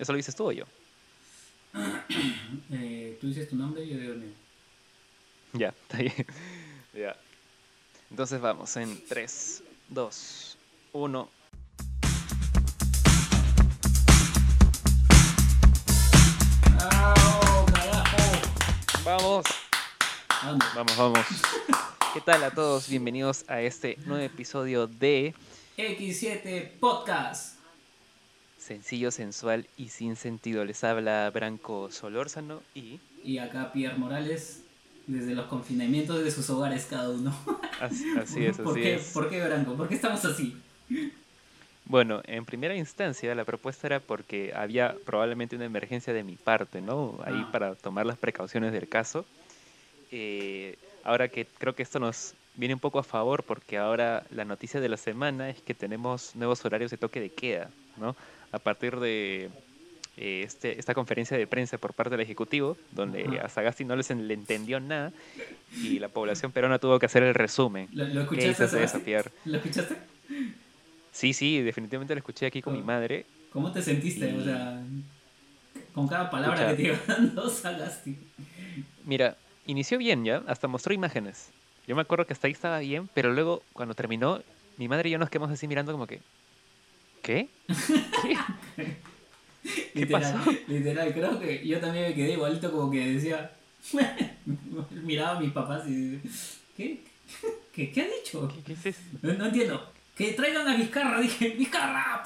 ¿Eso lo dices tú o yo? Eh, tú dices tu nombre y yo digo el mío. Ya, está bien. ya. Entonces vamos en 3, 2, 1. ¡Ah, carajo! ¡Vamos! Vamos. Vamos, vamos. ¿Qué tal a todos? Bienvenidos a este nuevo episodio de X7 Podcast. Sencillo, Sensual y Sin Sentido. Les habla Branco Solórzano y... Y acá Pierre Morales, desde los confinamientos de sus hogares cada uno. Así, así es, ¿Por así qué, es. ¿Por qué, Branco? ¿Por qué estamos así? Bueno, en primera instancia la propuesta era porque había probablemente una emergencia de mi parte, ¿no? Ahí Ah. para tomar las precauciones del caso. Eh, ahora que creo que esto nos viene un poco a favor porque ahora la noticia de la semana es que tenemos nuevos horarios de toque de queda, ¿no? A partir de eh, este, esta conferencia de prensa por parte del Ejecutivo, donde Ajá. a Sagasti no les en- le entendió nada y la población peruana tuvo que hacer el resumen. ¿Lo, lo ¿Qué escuchaste? de? Pierre? ¿Lo escuchaste? Sí, sí, definitivamente lo escuché aquí con mi madre ¿Cómo te sentiste? Y- O sea, con cada palabra que te iba dando, Sagasti. Mira, inició bien ya, hasta mostró imágenes. Yo me acuerdo que hasta ahí estaba bien, pero luego cuando terminó, mi madre y yo nos quedamos así mirando como que, ¿qué? ¿Qué? ¿Qué Literal, pasó? literal, creo que yo también me quedé igualito como que decía, miraba a mis papás y ¿qué? ¿Qué, qué ha dicho? ¿Qué, qué es eso? No, no entiendo. Que traigan a Vizcarra, dije, Vizcarra.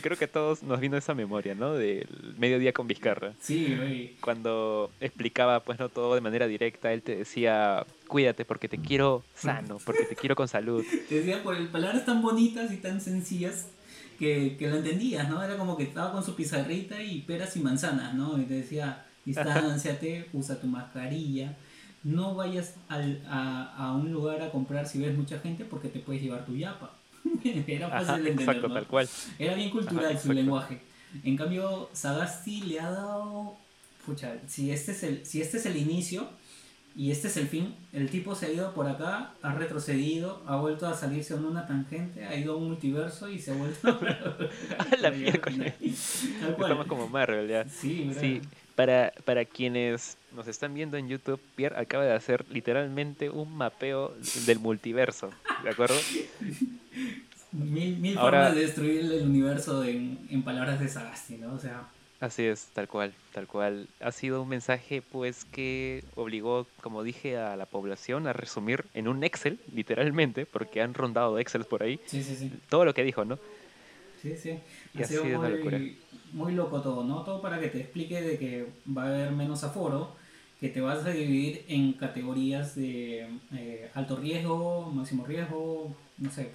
Creo que a todos nos vino esa memoria, ¿no? Del mediodía con Vizcarra. Sí, güey. Cuando explicaba, pues, no todo de manera directa, él te decía, cuídate porque te quiero sano, porque te quiero con salud. Te decía por palabras tan bonitas y tan sencillas que, que lo entendías, ¿no? Era como que estaba con su pizarrita y peras y manzanas, ¿no? Y te decía, distánciate, usa tu mascarilla, no vayas al- a, a un lugar a comprar si ves mucha gente porque te puedes llevar tu yapa. Era fácil Ajá, de entender, exacto, ¿no? tal cual. Era bien cultural Ajá, su lenguaje. En cambio, Sagasti le ha dado. Pucha, si este, es el, si este es el inicio y este es el fin, el tipo se ha ido por acá, ha retrocedido, ha vuelto a salirse en una tangente, ha ido a un multiverso y se ha vuelto A la miércoles. Estamos como Marvel ya. Sí. Sí, para, para quienes nos están viendo en YouTube, Pierre acaba de hacer literalmente un mapeo del multiverso, ¿de acuerdo? Mil, mil Ahora- formas de destruir el universo en, en palabras de Sagasti, ¿no? O sea, Así es, tal cual, tal cual. Ha sido un mensaje pues que obligó, como dije, a la población a resumir en un Excel, literalmente, porque han rondado Excel por ahí, sí, sí, sí. todo lo que dijo, ¿no? Sí, sí. Y Ha ha sido sido una locura. muy, muy loco todo, ¿no? Todo para que te explique de que va a haber menos aforo, que te vas a dividir en categorías de eh, alto riesgo, máximo riesgo, no sé,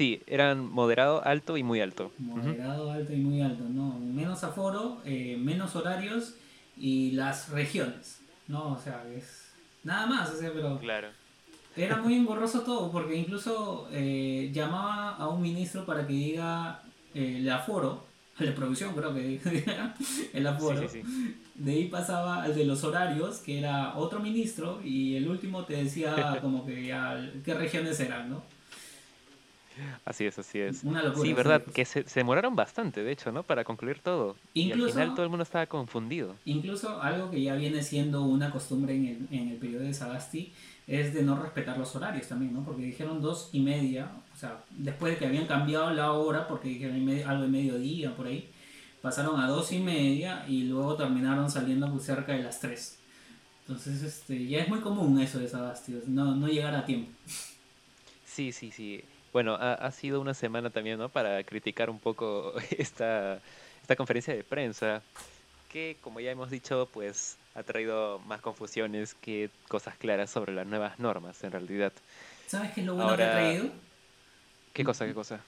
Sí, eran moderado, alto y muy alto. Moderado, alto y muy alto, ¿no? Menos aforo, eh, menos horarios y las regiones, ¿no? O sea, es nada más, o sea, pero... Claro. Era muy engorroso todo, porque incluso eh, llamaba a un ministro para que diga eh, el aforo, el de producción creo que diga el aforo. Sí, sí, sí. De ahí pasaba al de los horarios, que era otro ministro, y el último te decía como que ya qué regiones eran, ¿no? Así es, así es. Una locura. Sí, verdad, que se, se demoraron bastante, de hecho, ¿no? Para concluir todo. Y Incluso- al final todo el mundo estaba confundido. Incluso algo que ya viene siendo una costumbre en el, en el periodo de Sagasti es de no respetar los horarios también, ¿no? Porque dijeron dos y media, o sea, después de que habían cambiado la hora, porque dijeron y algo de mediodía por ahí, pasaron a dos y media y luego terminaron saliendo cerca de las tres. Entonces, este, ya es muy común eso de Sagasti, no, no llegar a tiempo. Sí, sí, sí. Bueno, ha, ha sido una semana también, ¿no? Para criticar un poco esta, esta conferencia de prensa, que como ya hemos dicho, pues ha traído más confusiones que cosas claras sobre las nuevas normas, en realidad. ¿Sabes qué es lo bueno que ha traído? ¿Qué cosa, qué cosa?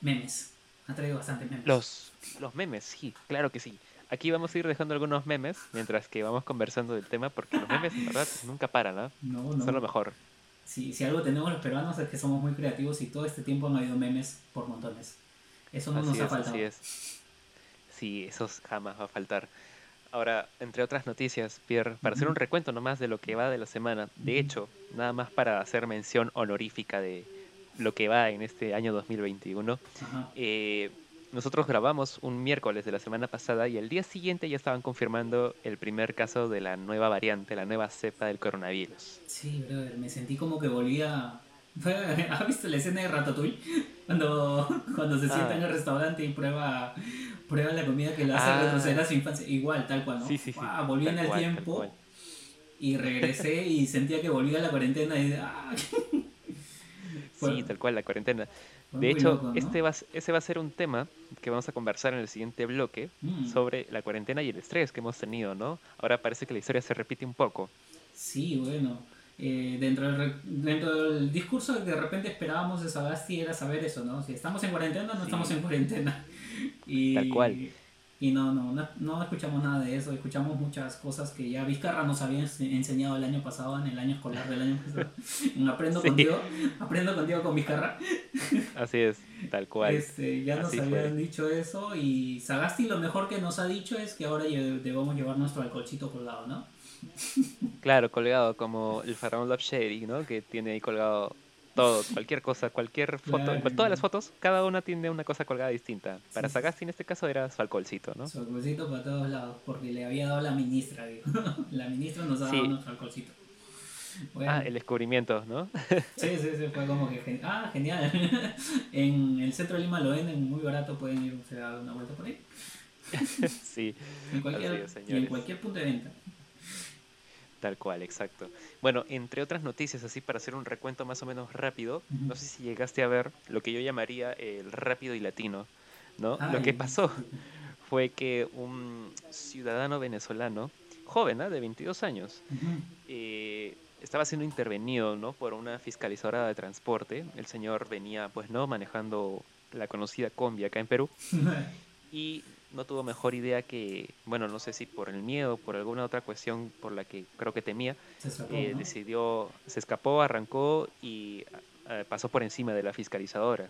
Memes. Ha traído bastante memes. Los, los memes, sí, claro que sí. Aquí vamos a ir dejando algunos memes mientras que vamos conversando del tema, porque los memes, en verdad, nunca paran, ¿no? No, no. Son lo mejor. Si, si algo tenemos los peruanos es que somos muy creativos y todo este tiempo han habido memes por montones. Eso no Así nos ha es, faltado. así es. Sí, eso jamás va a faltar. Ahora, entre otras noticias, Pierre, para hacer un recuento nomás de lo que va de la semana, de hecho, nada más para hacer mención honorífica de lo que va en este año 2021. Eh, nosotros grabamos un miércoles de la semana pasada y el día siguiente ya estaban confirmando el primer caso de la nueva variante, la nueva cepa del coronavirus. Sí, brother, me sentí como que volvía... ¿Has visto la escena de Ratatouille? Cuando, cuando se sienta en el ah. restaurante y prueba, prueba la comida que le hace ah. retroceder a su infancia. Igual, tal cual, ¿no? Sí, sí, sí. volví en el tiempo y regresé y sentía que volvía a la cuarentena y... ¡ah! Sí, tal cual, la cuarentena. De hecho, este va, ese va a ser un tema que vamos a conversar en el siguiente bloque mm. sobre la cuarentena y el estrés que hemos tenido, ¿no? Ahora parece que la historia se repite un poco. Sí, bueno. Eh, dentro, del, dentro del discurso que de repente esperábamos de Sagasti era saber eso, ¿no? Si estamos en cuarentena o no estamos en cuarentena. Y, Tal cual. Y no, no, no, escuchamos nada de eso, escuchamos muchas cosas que ya Vizcarra nos había enseñado el año pasado, en el año escolar del año pasado. Aprendo contigo, aprendo contigo con Vizcarra. Así es, tal cual. Este, ya nos habían dicho eso y Sagasti lo mejor que nos ha dicho es que ahora debemos llevar nuestro alcoholcito colgado, ¿no? Claro, colgado, como el Faraón Love Shady, ¿no? Que tiene ahí colgado todo, cualquier cosa, cualquier foto, todas las fotos, cada una tiene una cosa colgada distinta. Para Sagasti en este caso era su alcoholcito, ¿no? Su alcoholcito para todos lados, porque le había dado la ministra, digo. la ministra nos ha dado nuestro alcoholcito. Ah, el descubrimiento, ¿no? sí, sí, sí, fue como que, ah, genial. en el centro de Lima lo venden muy barato, pueden irse a dar una vuelta por ahí. sí, en cualquier, y en cualquier punto de venta. Tal cual, exacto. Bueno, entre otras noticias, así para hacer un recuento más o menos rápido, no sé si llegaste a ver lo que yo llamaría el rápido y latino, ¿no? Lo que pasó fue que un ciudadano venezolano, joven, ¿eh? de 22 años, eh, estaba siendo intervenido, ¿no? Por una fiscalizadora de transporte. El señor venía, pues, ¿no? Manejando la conocida combi acá en Perú. y no tuvo mejor idea que, bueno, no sé si por el miedo, por alguna otra cuestión por la que creo que temía, eh, decidió, se escapó, arrancó y eh, pasó por encima de la fiscalizadora.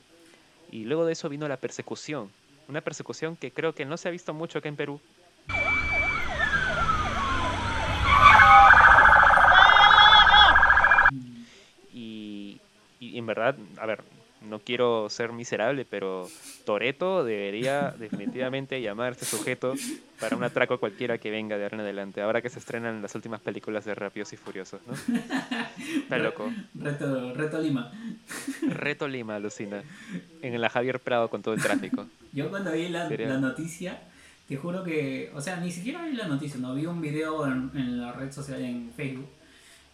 Y luego de eso vino la persecución, una persecución que creo que no se ha visto mucho acá en Perú. Y, y en verdad, a ver, no quiero ser miserable, pero Toreto debería definitivamente llamar a este sujeto para un atraco cualquiera que venga de ahora en adelante, ahora que se estrenan las últimas películas de Rápidos y Furiosos, ¿no? Está loco. Reto, reto Lima. Reto Lima, alucina. En la Javier Prado con todo el tráfico. Yo cuando vi la, noticia, te juro que, o sea, ni siquiera vi la noticia, no vi un video en, la red social, en Facebook,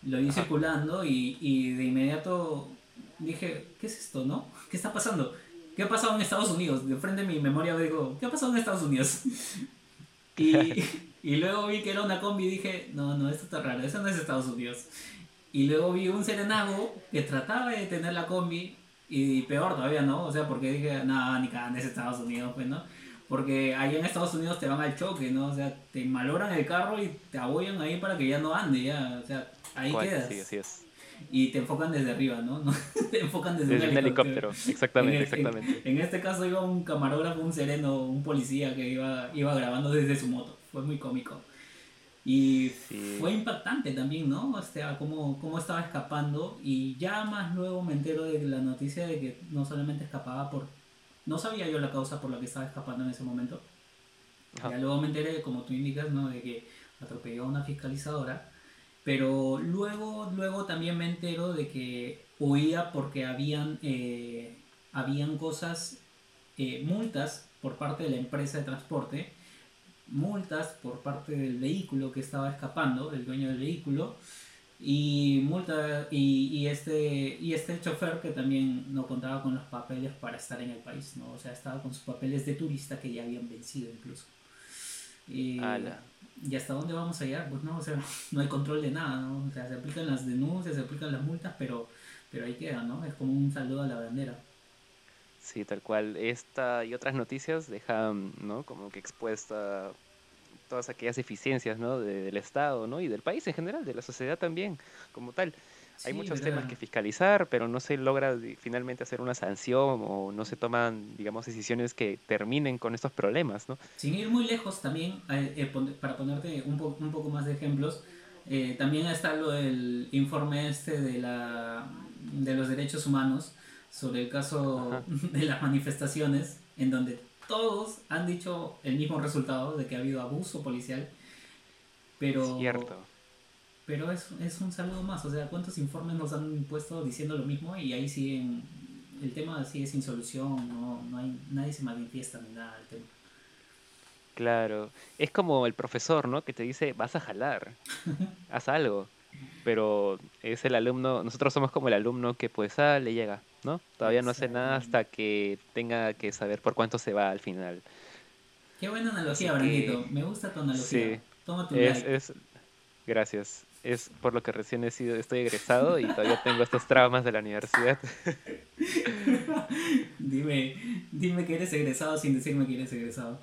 lo vi circulando y, y de inmediato dije, ¿qué es esto, no? ¿Qué está pasando? ¿Qué ha pasado en Estados Unidos? De frente a mi memoria digo, ¿qué ha pasado en Estados Unidos? y, y luego vi que era una combi y dije, no, no, esto está raro, eso no es Estados Unidos. Y luego vi un serenago que trataba de tener la combi y peor todavía, ¿no? O sea, porque dije, no, ni cada es Estados Unidos, pues, ¿no? Porque allá en Estados Unidos te van al choque, ¿no? O sea, te maloran el carro y te abollan ahí para que ya no ande, ya. O sea, ahí quedas. Sí, así es y te enfocan desde arriba, ¿no? te enfocan desde, un helicóptero. Exactamente, en, exactamente. En, este caso iba un camarógrafo, un sereno, un policía que iba, iba grabando desde su moto. Fue muy cómico. Y fue impactante también, ¿no? O sea, cómo, cómo estaba escapando. Y ya más luego me entero de la noticia de que no solamente escapaba por... No sabía yo la causa por la que estaba escapando en ese momento. Ya luego me enteré, como tú indicas, ¿no? De que atropelló a una fiscalizadora pero luego, luego también me entero de que huía porque habían, eh, habían cosas, eh, multas por parte de la empresa de transporte, multas por parte del vehículo que estaba escapando, el dueño del vehículo, y multa y, y, este y este chofer que también no contaba con los papeles para estar en el país no o sea estaba con sus papeles de turista que ya habían vencido incluso. Y, ¿Y hasta dónde vamos a llegar? Pues no, o sea, no hay control de nada, ¿no? O sea, se aplican las denuncias, se aplican las multas, pero, pero ahí queda, ¿no? Es como un saludo a la bandera. Sí, tal cual. Esta y otras noticias dejan, ¿no? Como que expuesta todas aquellas deficiencias, ¿no? del Estado, ¿no? Y del país en general, de la sociedad también, como tal. Hay muchos temas que fiscalizar, pero no se logra finalmente hacer una sanción o no se toman, digamos, decisiones que terminen con estos problemas, ¿no? Sin ir muy lejos también, eh, eh, para ponerte un, un poco más de ejemplos, eh, también está lo del informe este de, la, de los derechos humanos sobre el caso de las manifestaciones, en donde todos han dicho el mismo resultado de que ha habido abuso policial, pero... Cierto. Pero es, es un saludo más, o sea, ¿cuántos informes nos han puesto diciendo lo mismo y ahí siguen, el tema sigue sin solución, no, no hay, nadie se manifiesta ni nada del tema. Claro, es como el profesor, ¿no? Que te dice, vas a jalar, haz algo. Pero es el alumno, nosotros somos como el alumno que pues ah, le llega, ¿no? Todavía no hace nada hasta que tenga que saber por cuánto se va al final. Qué buena analogía, Branquito. Me gusta tu analogía. Sí, Toma tu es, es, gracias. Es por lo que recién he sido, estoy egresado y todavía tengo estos traumas de la universidad. dime, dime que eres egresado sin decirme que eres egresado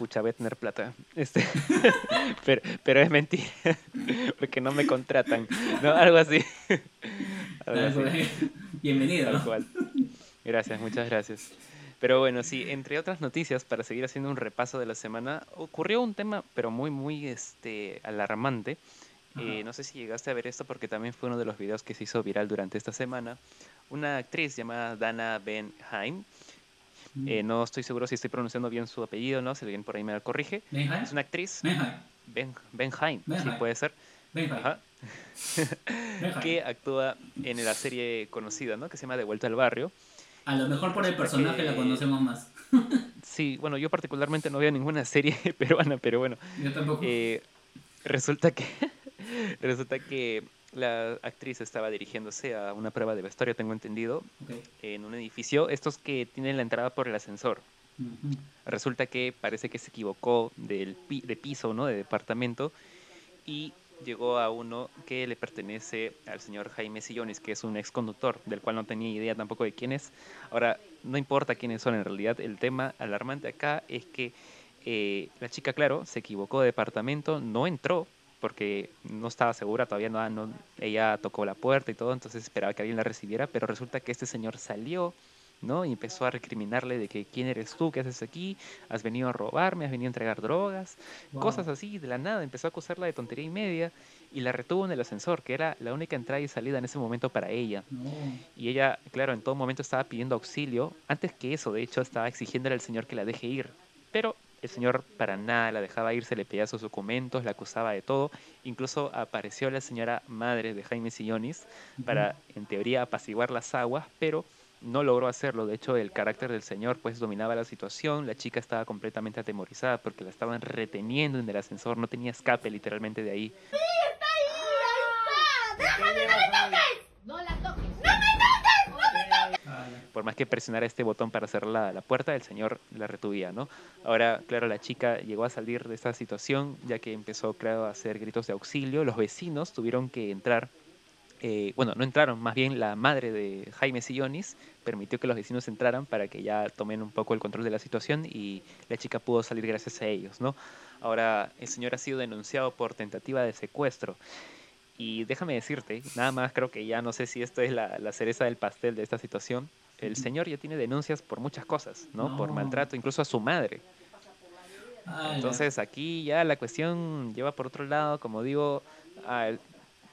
pucha, voy a tener plata. Este, pero, pero, es mentira, porque no me contratan. No, algo así. Bienvenido. Gracias, muchas gracias. Pero bueno, sí, entre otras noticias, para seguir haciendo un repaso de la semana, ocurrió un tema, pero muy, muy este, alarmante. Eh, no sé si llegaste a ver esto porque también fue uno de los videos que se hizo viral durante esta semana. Una actriz llamada Dana Benheim eh, no estoy seguro si estoy pronunciando bien su apellido, ¿no? Si alguien por ahí me corrige. Es una actriz. Ben, Benheim, sí puede ser. que actúa en la serie conocida, ¿no? Que se llama De Vuelta al Barrio. A lo mejor por el personaje la conocemos más. sí, bueno, yo particularmente no veo ninguna serie peruana, pero bueno. Yo tampoco. Eh, resulta que resulta que la actriz estaba dirigiéndose a una prueba de vestuario, tengo entendido, en un edificio, estos que tienen la entrada por el ascensor. Resulta que parece que se equivocó del de piso, ¿no? De departamento y llegó a uno que le pertenece al señor Jaime Sillones, que es un ex conductor, del cual no tenía idea tampoco de quién es. Ahora, no importa quiénes son en realidad, el tema alarmante acá es que eh, la chica, claro, se equivocó de departamento, no entró, porque no estaba segura, todavía no, no, ella tocó la puerta y todo, entonces esperaba que alguien la recibiera, pero resulta que este señor salió, ¿no? Y empezó a recriminarle de que quién eres tú, qué haces aquí, has venido a robarme, has venido a entregar drogas, cosas así, de la nada, empezó a acusarla de tontería y media y la retuvo en el ascensor, que era la única entrada y salida en ese momento para ella. Y ella, claro, en todo momento estaba pidiendo auxilio, antes que eso, de hecho, estaba exigiéndole al señor que la deje ir, pero el señor para nada la dejaba ir, se le pedía sus documentos, la acusaba de todo. Incluso apareció la señora madre de Jaime Sillonis para, en teoría, apaciguar las aguas, pero no logró hacerlo. De hecho, el carácter del señor pues dominaba la situación. La chica estaba completamente atemorizada porque la estaban reteniendo en el ascensor. No tenía escape literalmente de ahí. ¡Sí, está ahí! ¡Ahí está! ¡Déjame, no me toques! ¡No la toques! ¡No me por más que presionara este botón para cerrar la, la, puerta, el señor la retuvía, ¿no? Ahora, claro, la chica llegó a salir de esta situación ya que empezó, claro, a hacer gritos de auxilio. Los vecinos tuvieron que entrar, eh, bueno, no entraron, más bien la madre de Jaime Sillonis permitió que los vecinos entraran para que ya tomen un poco el control de la situación y la chica pudo salir gracias a ellos, ¿no? Ahora, el señor ha sido denunciado por tentativa de secuestro. Y déjame decirte, nada más creo que ya no sé si esto es la, la cereza del pastel de esta situación, el señor ya tiene denuncias por muchas cosas, ¿no? Por maltrato, incluso a su madre. Entonces aquí ya la cuestión lleva por otro lado, como digo, a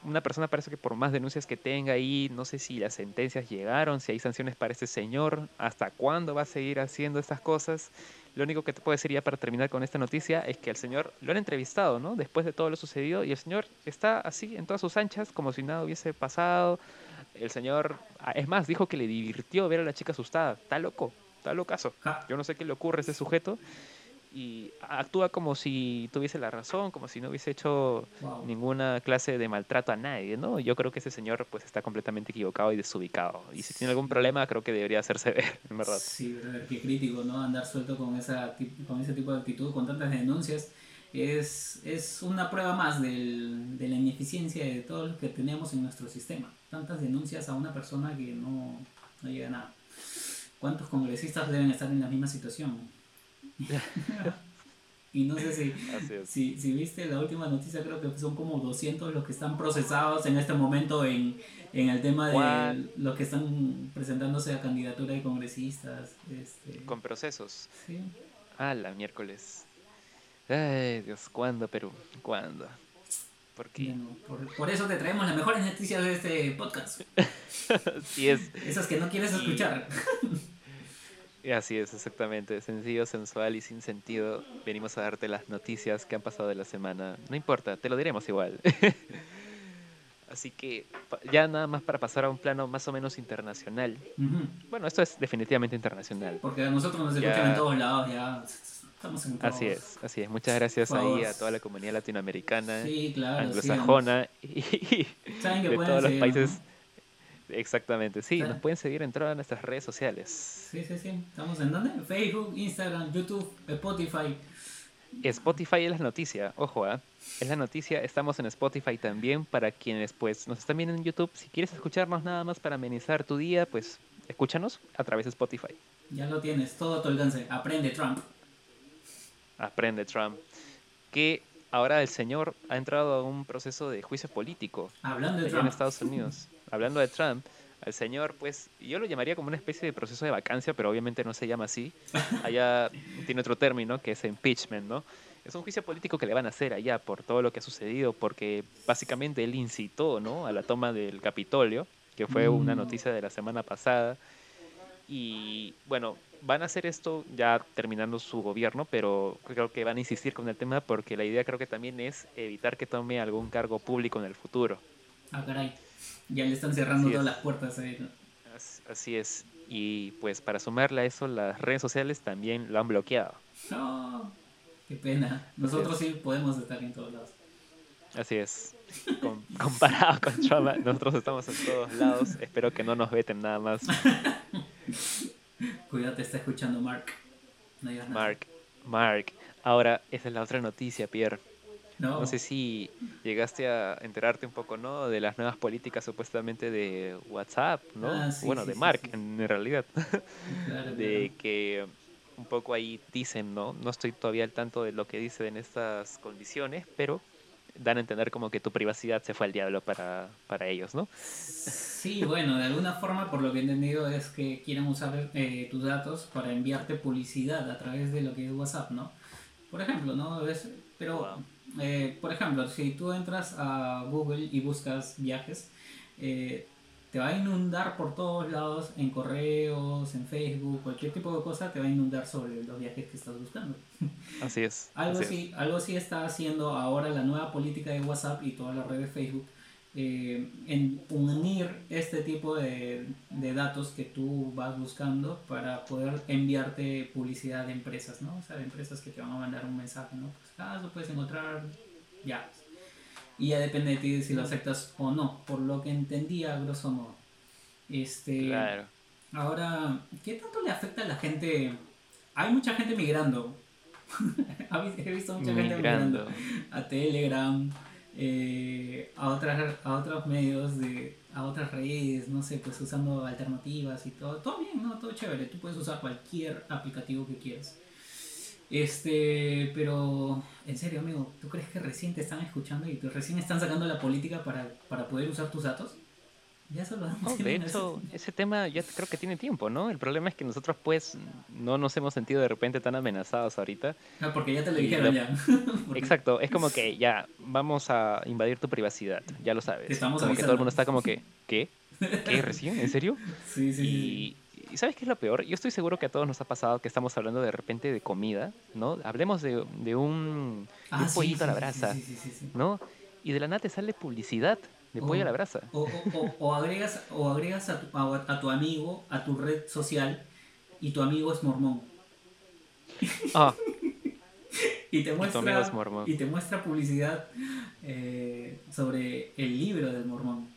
una persona parece que por más denuncias que tenga ahí, no sé si las sentencias llegaron, si hay sanciones para este señor, hasta cuándo va a seguir haciendo estas cosas. Lo único que te puedo decir ya para terminar con esta noticia es que al señor lo han entrevistado, ¿no? Después de todo lo sucedido y el señor está así en todas sus anchas, como si nada hubiese pasado, el señor, ah, es más, dijo que le divirtió ver a la chica asustada. Está loco, está locazo. Yo no sé qué le ocurre a ese sujeto. Y actúa como si tuviese la razón, como si no hubiese hecho ninguna clase de maltrato a nadie, ¿no? Yo creo que ese señor pues está completamente equivocado y desubicado. Y si tiene algún problema, creo que debería hacerse ver, en verdad. Sí, qué crítico, ¿no? Andar suelto con, esa, con ese tipo de actitud, con tantas denuncias es, es una prueba más del, de la ineficiencia de todo lo que tenemos en nuestro sistema. Tantas denuncias a una persona que no, no llega a nada. ¿Cuántos congresistas deben estar en la misma situación? Y no sé si, si, si, viste la última noticia, creo que son como 200 los que están procesados en este momento en, en el tema de los que están presentándose a candidatura de congresistas. Este... Con procesos. Sí. Ah, la miércoles. Ay, Dios, ¿cuándo Perú? ¿Cuándo? Porque Bueno, por, por eso te traemos las mejores noticias de este podcast. es, Esas que no quieres Y- escuchar. así es, exactamente. Sencillo, sensual y sin sentido. Venimos a darte las noticias que han pasado de la semana. No importa, te lo diremos igual. Así que ya nada más para pasar a un plano más o menos internacional. Ujú. Bueno, esto es definitivamente internacional. Porque a nosotros nos Ya. escuchan en todos lados, ya estamos en todos. Así es, así es. Muchas gracias ahí a toda la comunidad latinoamericana, Sí, claro. anglosajona y de todos los países. ¿no? Exactamente, sí, nos pueden seguir en todas nuestras redes sociales. Sí, sí, sí. ¿Estamos en dónde? Facebook, Instagram, YouTube, Spotify. Spotify es la noticia, ojo, ¿ah? es la noticia, estamos en Spotify también para quienes pues nos están viendo en YouTube. Si quieres escucharnos nada más para amenizar tu día, pues escúchanos a través de Spotify. Ya lo tienes, todo a tu alcance. Aprende, Trump. Aprende Trump. Que ahora el señor ha entrado a un proceso de juicio político Hablando de allá en Trump. Estados Unidos. Hablando de Trump, al señor, pues, yo lo llamaría como una especie de proceso de vacancia, pero obviamente no se llama así. Allá tiene otro término que es impeachment, ¿no? Es un juicio político que le van a hacer allá por todo lo que ha sucedido, porque básicamente él incitó, ¿no? A la toma del Capitolio, que fue una Mm. noticia de la semana pasada. Y bueno, van a hacer esto ya terminando su gobierno, pero creo que van a insistir con el tema porque la idea creo que también es evitar que tome algún cargo público en el futuro. Ah, caray. Ya le están cerrando Así todas es. las puertas ahí. ¿no? As- Así es. Y pues para sumarle a eso, las redes sociales también lo han bloqueado. No, qué pena. Nosotros sí podemos estar en todos lados. Así es. Com- comparado con Trump, nosotros estamos en todos lados. Espero que no nos veten nada más. Cuidado, te está escuchando Mark. No. Mark, Mark. Ahora, esa es la otra noticia, Pierre. No, No sé si llegaste a enterarte un poco, ¿no? De las nuevas políticas supuestamente de WhatsApp, ¿no? Ah, sí, bueno, sí, de Mark, sí. en realidad. claro, de claro. que un poco ahí dicen, ¿no? No estoy todavía al tanto de lo que dice en estas condiciones, pero dan a entender como que tu privacidad se fue al diablo para, para ellos, ¿no? Sí, bueno, de alguna forma, por lo que he entendido, es que quieren usar eh, tus datos para enviarte publicidad a través de lo que es WhatsApp, ¿no? Por ejemplo, ¿no? Es- pero, eh, por ejemplo, si tú entras a Google y buscas viajes, eh, te va a inundar por todos lados, en correos, en Facebook, cualquier tipo de cosa, te va a inundar sobre los viajes que estás buscando. Así es. Algo así es. algo así está haciendo ahora la nueva política de WhatsApp y toda la red de Facebook eh, en unir este tipo de, de datos que tú vas buscando para poder enviarte publicidad de empresas, ¿no? O sea, de empresas que te van a mandar un mensaje, ¿no? Pues, ah, lo puedes encontrar ya. Y ya depende de ti si lo aceptas o no, por lo que entendía, grosso modo. Este, Claro. Ahora, ¿qué tanto le afecta a la gente? Hay mucha gente migrando. He visto mucha gente Migrando. a Telegram, eh, a, otras, a otros medios, de, a otras redes, no sé, pues usando alternativas y todo. Todo bien, ¿no? Todo chévere. Tú puedes usar cualquier aplicativo que quieras. Este, pero, en serio, amigo, ¿tú crees que recién te están escuchando y te recién están sacando la política para, para poder usar tus datos? Ya eso lo No, de hecho, ese tema ya creo que tiene tiempo, ¿no? El problema es que nosotros pues no nos hemos sentido de repente tan amenazados ahorita. Ah, porque ya te lo dijeron lo- ya. Exacto, es como que ya vamos a invadir tu privacidad, ya lo sabes. Te estamos como que todo el avisando. mundo está como que, ¿qué? ¿Qué recién? ¿En serio? Sí, sí, sí. Y, y ¿sabes qué es lo peor? Yo estoy seguro que a todos nos ha pasado que estamos hablando de repente de comida, ¿no? Hablemos de, de un, de Ah, un sí, pollito a la sí, sí, brasa, sí, sí, sí, sí. ¿no? Y de la nada te sale publicidad de pollo a la brasa. O, o, o, o agregas, o agregas a, tu, a, a tu amigo a tu red social y tu amigo es mormón. Ah, Y te muestra, mormón. y te muestra publicidad eh, sobre el libro del mormón.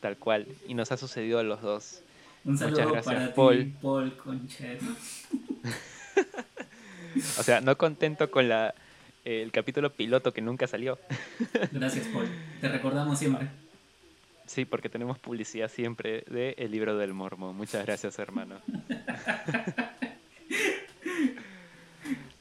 tal cual. Y nos ha sucedido a los dos. Un Muchas saludo gracias, para Paul. ti, Paul Conchet. O sea, no contento con la el capítulo piloto que nunca salió. Gracias, Paul. Te recordamos siempre. Sí, porque tenemos publicidad siempre de El libro del mormón. Muchas gracias, hermano.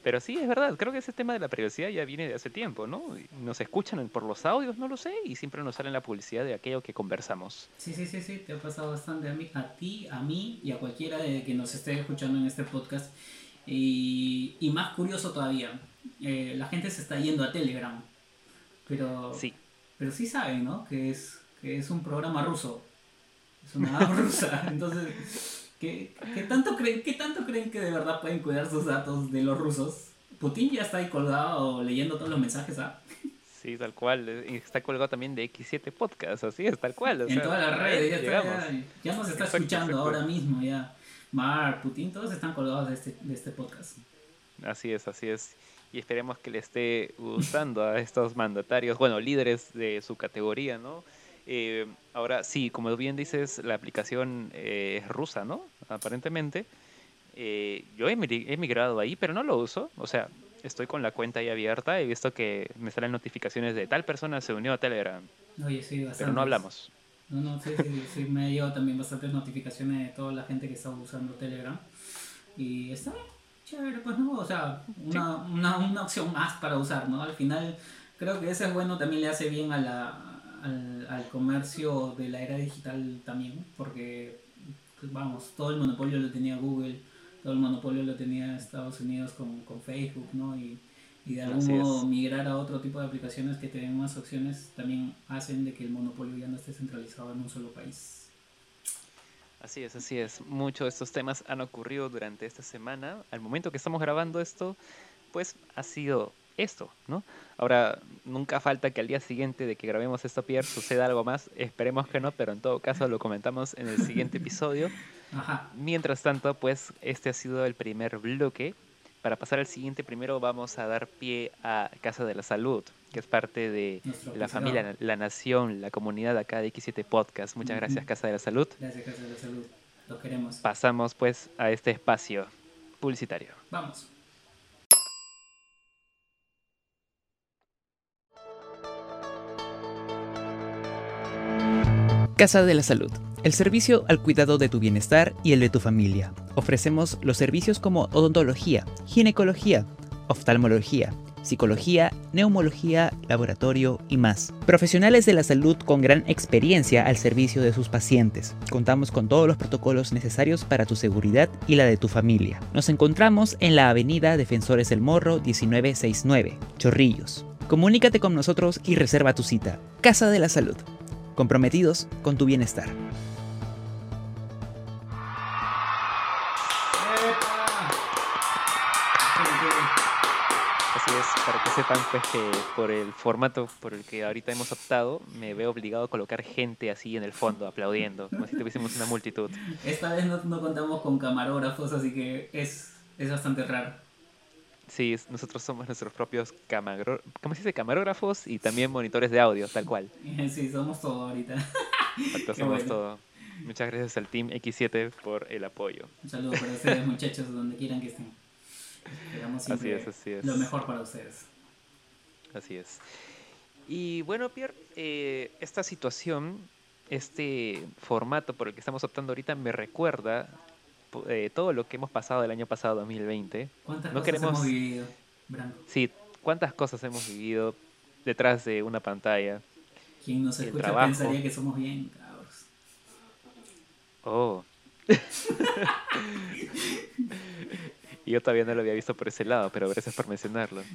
Pero sí, es verdad, creo que ese tema de la privacidad ya viene de hace tiempo, ¿no? Nos escuchan por los audios, no lo sé, y siempre nos sale la publicidad de aquello que conversamos. Sí, sí, sí, sí, te ha pasado bastante a mí, a ti, a mí y a cualquiera de que nos esté escuchando en este podcast. Y, y más curioso todavía, eh, la gente se está yendo a Telegram. Pero Sí, pero sí saben, ¿no? Que es, que es un programa ruso. Es una app rusa. Entonces, ¿qué, qué tanto creen, ¿qué tanto creen que de verdad pueden cuidar sus datos de los rusos? Putin ya está ahí colgado leyendo todos los mensajes, ¿ah? Sí, tal cual. está colgado también de X7 Podcast, así es, tal cual. o en sea, todas las redes, ya, está, ya, ya nos está Exacto, escuchando exacto. ahora mismo, ya. Mar, Putin, todos están colgados de este, de este podcast. Así es, así es. Y esperemos que le esté gustando a estos mandatarios, bueno, líderes de su categoría, ¿no? Eh, ahora, sí, como bien dices, la aplicación eh, es rusa, ¿no? Aparentemente. Eh, yo he, migri- he migrado ahí, pero no lo uso. O sea, estoy con la cuenta ahí abierta. He visto que me salen notificaciones de tal persona se unió a Telegram, Oye, sí, bastante. pero no hablamos. No, no, sí, sí, sí, me ha llegado también bastantes notificaciones de toda la gente que está usando Telegram. Y está bien, chévere, pues no, o sea, una, una, una opción más para usar, ¿no? Al final, creo que ese es bueno, también le hace bien a la, al, al comercio de la era digital también, porque, pues, vamos, todo el monopolio lo tenía Google, todo el monopolio lo tenía Estados Unidos con, con Facebook, ¿no? Y, y de algún Así es. modo migrar a otro tipo de aplicaciones que te den más opciones también hacen de que el monopolio ya no esté centralizado en un solo país. Así es, así es. Muchos de estos temas han ocurrido durante esta semana. Al momento que estamos grabando esto, pues ha sido esto, ¿no? Ahora, nunca falta que al día siguiente de que grabemos esto, Pierre, suceda algo más. Esperemos que no, pero en todo caso lo comentamos en el siguiente episodio. Ajá. Mientras tanto, pues este ha sido el primer bloque. Para pasar al siguiente, primero vamos a dar pie a Casa de la Salud, que es parte de Nuestro la familia, la nación, la comunidad acá de X7 Podcast. Muchas gracias. Casa de la Salud. Gracias, Casa de la Salud. Lo queremos. Pasamos pues a este espacio publicitario. Vamos. Casa de la Salud, el servicio al cuidado de tu bienestar y el de tu familia. Ofrecemos los servicios como odontología, ginecología, oftalmología, psicología, neumología, laboratorio y más. Profesionales de la salud con gran experiencia al servicio de sus pacientes. Contamos con todos los protocolos necesarios para tu seguridad y la de tu familia. Nos encontramos en la avenida Defensores del Morro 1969, Chorrillos. Comunícate con nosotros y reserva tu cita. Casa de la Salud comprometidos con tu bienestar. Es, para que sepan pues que por el formato por el que ahorita hemos optado, me veo obligado a colocar gente así en el fondo, aplaudiendo, como si tuviésemos una multitud. Esta vez no, no contamos con camarógrafos, así que es, es bastante raro. Sí, es- nosotros somos nuestros propios camagro ¿cómo se dice? camarógrafos y también monitores de audio, tal cual. Sí, somos todo ahorita. Qué somos bueno. todo. Muchas gracias al Team X7 por el apoyo. Un saludo para ustedes, muchachos, donde quieran que estén. Así es, así es. lo mejor para ustedes. Así es. Y bueno, Pierre, eh, esta situación, este formato por el que estamos optando ahorita me recuerda eh, todo lo que hemos pasado el año pasado, 2020. ¿Cuántas No cosas queremos- hemos vivido, Branco? Sí, cuántas cosas hemos vivido detrás de una pantalla. Quien nos escucha trabajo. pensaría que somos bien cabros. Oh. Y Yo todavía no lo había visto por ese lado, pero gracias por mencionarlo.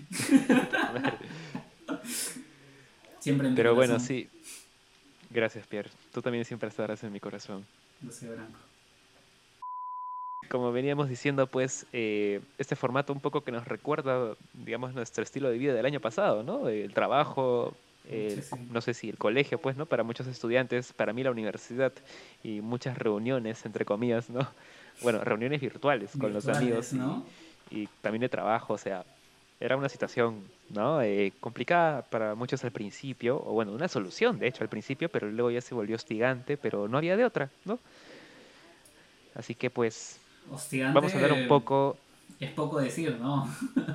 Siempre en Pero bueno, sí. Gracias, Pierre. Tú también siempre estarás en mi corazón. Lo sé, Branco. como veníamos diciendo, pues eh, este formato un poco que nos recuerda, digamos, nuestro estilo de vida del año pasado, ¿no? El trabajo, el- Sí, sí. no sé si el colegio, pues, ¿no? Para muchos estudiantes, para mí la universidad y muchas reuniones, entre comillas, ¿no? Bueno, reuniones virtuales con los amigos y- también de trabajo, o sea, era una situación, ¿no? Eh, complicada para muchos al principio, o bueno, una solución, de hecho, al principio, pero luego ya se volvió hostigante, pero no había de otra, ¿no? Así que pues Hostigante Vamos a hablar un poco, Es poco decir, ¿no?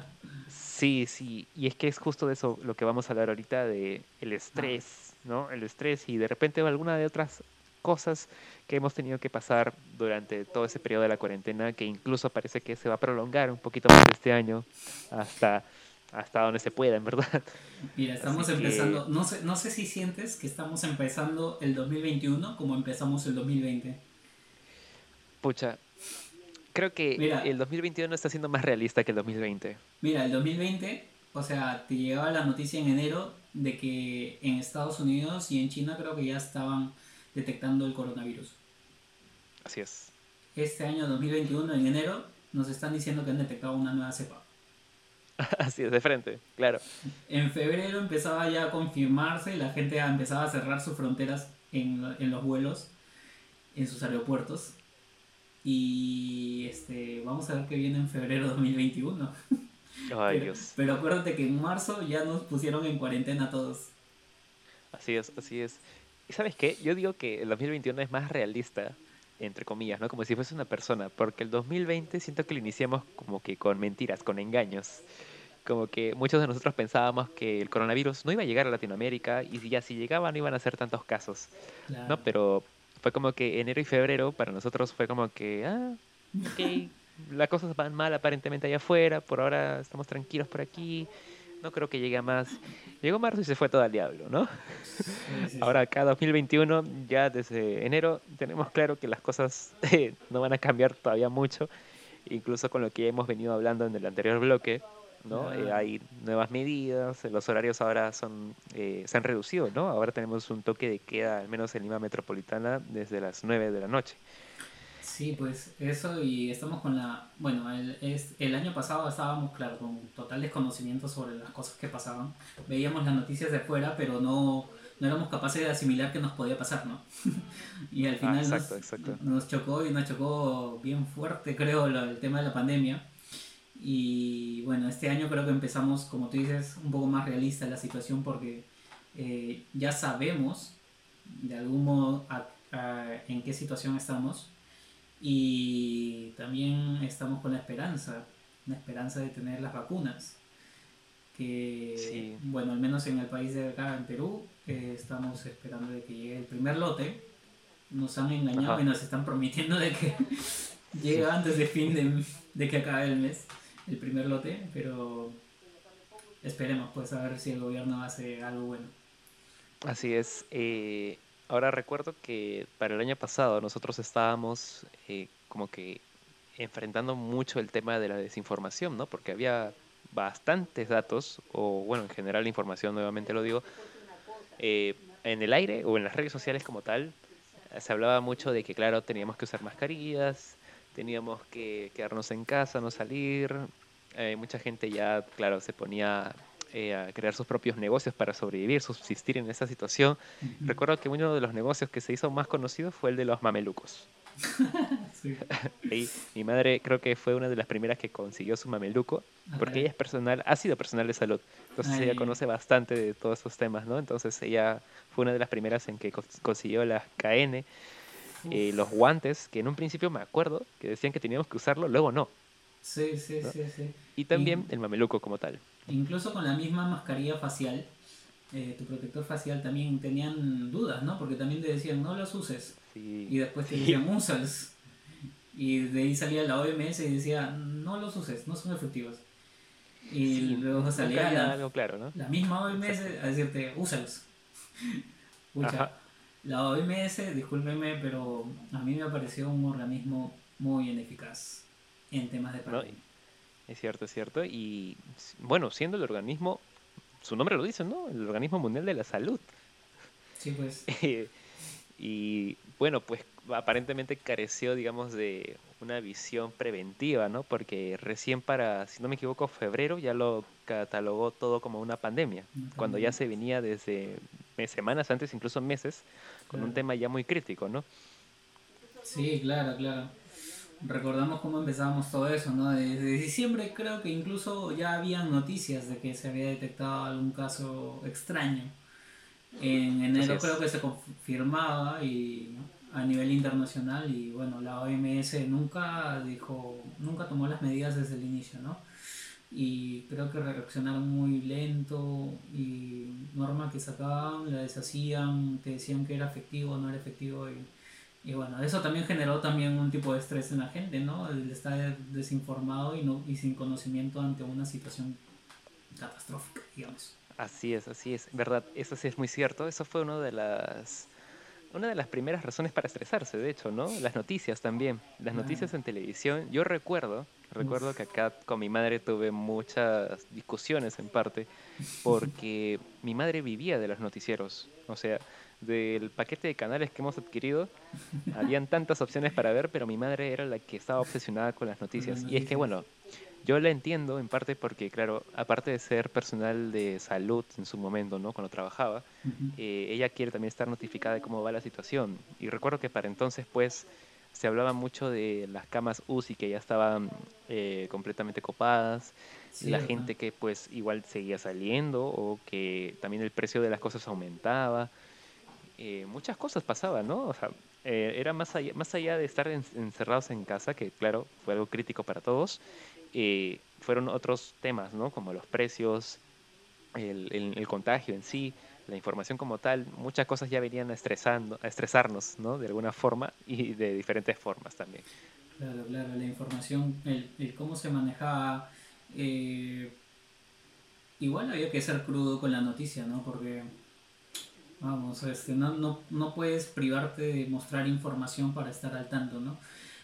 sí, sí, y es que es justo de eso lo que vamos a hablar ahorita, de el estrés, ¿no? El estrés y de repente alguna de otras cosas que hemos tenido que pasar durante todo ese periodo de la cuarentena, que incluso parece que se va a prolongar un poquito más este año, hasta, hasta donde se pueda, en verdad. Mira, estamos Así que- empezando. No sé, no sé si sientes que estamos empezando el 2021 como empezamos el 2020. Pucha, creo que Mira. el 2021 está siendo más realista que el 2020. Mira, el 2020, o sea, te llegaba la noticia en enero de que en Estados Unidos y en China creo que ya estaban detectando el coronavirus. Así es. Este año 2021, en enero, nos están diciendo que han detectado una nueva cepa. Así es, de frente, claro. En febrero empezaba ya a confirmarse y la gente empezaba a cerrar sus fronteras en, en los vuelos, en sus aeropuertos. Y este, vamos a ver qué viene en febrero 2021. Ay, pero, Dios. pero acuérdate que en marzo ya nos pusieron en cuarentena todos. Así es, así es. ¿Y sabes qué? Yo digo que el 2021 es más realista, entre comillas, ¿no? Como si fuese una persona, porque el 2020 siento que lo iniciamos como que con mentiras, con engaños. Como que muchos de nosotros pensábamos que el coronavirus no iba a llegar a Latinoamérica y si ya si llegaba no iban a ser tantos casos, Claro. ¿no? Pero fue como que enero y febrero para nosotros fue como que, ah, ok, las cosas van mal aparentemente allá afuera, por ahora estamos tranquilos por aquí, no creo que llegue a más. Llegó marzo y se fue todo al diablo, ¿no? Sí, sí, sí. Ahora acá 2021, ya desde enero, tenemos claro que las cosas eh, no van a cambiar todavía mucho, incluso con lo que hemos venido hablando en el anterior bloque, ¿no? Eh, hay nuevas medidas, los horarios ahora son eh, se han reducido, ¿no? Ahora tenemos un toque de queda, al menos en Lima Metropolitana, desde las 9 de la noche. Sí, pues eso y estamos con la... Bueno, el, es, el año pasado estábamos, claro, con total desconocimiento sobre las cosas que pasaban. Veíamos las noticias de afuera, pero no, no éramos capaces de asimilar qué nos podía pasar, ¿no? y al Ah, final exacto, nos, exacto. nos chocó y nos chocó bien fuerte, creo, lo- el tema de la pandemia. Y bueno, este año creo que empezamos, como tú dices, un poco más realista la situación porque eh, ya sabemos de algún modo a- a- en qué situación estamos y también estamos con la esperanza, la esperanza de tener las vacunas. Que, Sí. bueno, al menos en el país de acá, en Perú, eh, estamos esperando de que llegue el primer lote. Nos han engañado Ajá. y nos están prometiendo de que llegue antes de fin de, de que acabe el mes el primer lote, pero esperemos pues a ver si el gobierno hace algo bueno. Así es. eh, ahora recuerdo que para el año pasado nosotros estábamos eh, como que enfrentando mucho el tema de la desinformación, ¿no? Porque había bastantes datos, o bueno, en general información, nuevamente lo digo, eh, en el aire o en las redes sociales como tal, se hablaba mucho de que, claro, teníamos que usar mascarillas, teníamos que quedarnos en casa, no salir. eh, mucha gente ya, claro, se ponía eh, a crear sus propios negocios para sobrevivir, subsistir en esa situación. Recuerdo que uno de los negocios que se hizo más conocido fue el de los mamelucos. Sí. Ahí, mi madre creo que fue una de las primeras que consiguió su mameluco, porque ella es personal, ha sido personal de salud, entonces Ay. ella conoce bastante de todos esos temas, ¿no? Entonces ella fue una de las primeras en que cons- consiguió las KN, eh, los guantes, que en un principio me acuerdo que decían que teníamos que usarlo, luego no, Sí, sí, ¿no? sí, sí. y también el mameluco como tal. Incluso con la misma mascarilla facial, eh, tu protector facial también tenían dudas, ¿no? Porque también te decían, no los uses. Sí. Y después te decían, úsalos. Y de ahí salía la OMS y decía, no los uses, no son efectivos. Y Sí, luego salía la, algo claro, ¿no? la misma OMS a decirte, úsalos. Pucha, la OMS, discúlpeme, pero a mí me pareció un organismo muy ineficaz en temas de pandemia. Es cierto, es cierto. Y bueno, siendo el organismo, su nombre lo dice, ¿no? El Organismo Mundial de la Salud. Sí, pues. y bueno, pues aparentemente careció, digamos, de una visión preventiva, ¿no? Porque recién para, si no me equivoco, febrero ya lo catalogó todo como una pandemia, Una cuando ya se venía desde semanas antes, incluso meses, con un tema ya muy crítico, ¿no? Sí, claro, claro. Recordamos cómo empezábamos todo eso, ¿no? Desde diciembre creo que incluso ya habían noticias de que se había detectado algún caso extraño. En enero creo que se confirmaba y ¿no? a nivel internacional y bueno, la OMS nunca dijo, nunca tomó las medidas desde el inicio, ¿no? Y creo que reaccionaron muy lento y norma que sacaban, la deshacían, te decían que era efectivo o no era efectivo y y bueno, eso también generó también un tipo de estrés en la gente, ¿no? El estar desinformado y, no, y sin conocimiento ante una situación catastrófica, digamos. Así es, así es, verdad, eso sí es muy cierto. Eso fue uno de las una de las primeras razones para estresarse, de hecho, ¿no? Las noticias también. Las noticias en televisión. Yo recuerdo, recuerdo que acá con mi madre tuve muchas discusiones en parte, porque mi madre vivía de los noticieros. O sea, del paquete de canales que hemos adquirido, habían tantas opciones para ver, pero mi madre era la que estaba obsesionada con las noticias. Y es que, bueno, yo la entiendo en parte porque, claro, aparte de ser personal de salud en su momento, ¿no? Cuando trabajaba, eh, ella quiere también estar notificada de cómo va la situación. Y recuerdo que para entonces, pues, se hablaba mucho de las camas UCI que ya estaban eh, completamente copadas, la gente que pues igual seguía saliendo o que también el precio de las cosas aumentaba. Eh, muchas cosas pasaban, ¿no? O sea, eh, era más allá, más allá de estar encerrados en casa, que claro, fue algo crítico para todos, eh, fueron otros temas, ¿no? Como los precios, el, contagio en sí, la información como tal, muchas cosas ya venían a, estresando, a estresarnos, ¿no? De alguna forma y de diferentes formas también. Claro, claro, la información, el cómo se manejaba, igual había que ser crudo con la noticia, ¿no? Porque Vamos, este, no, no, no puedes privarte de mostrar información para estar al tanto, ¿no?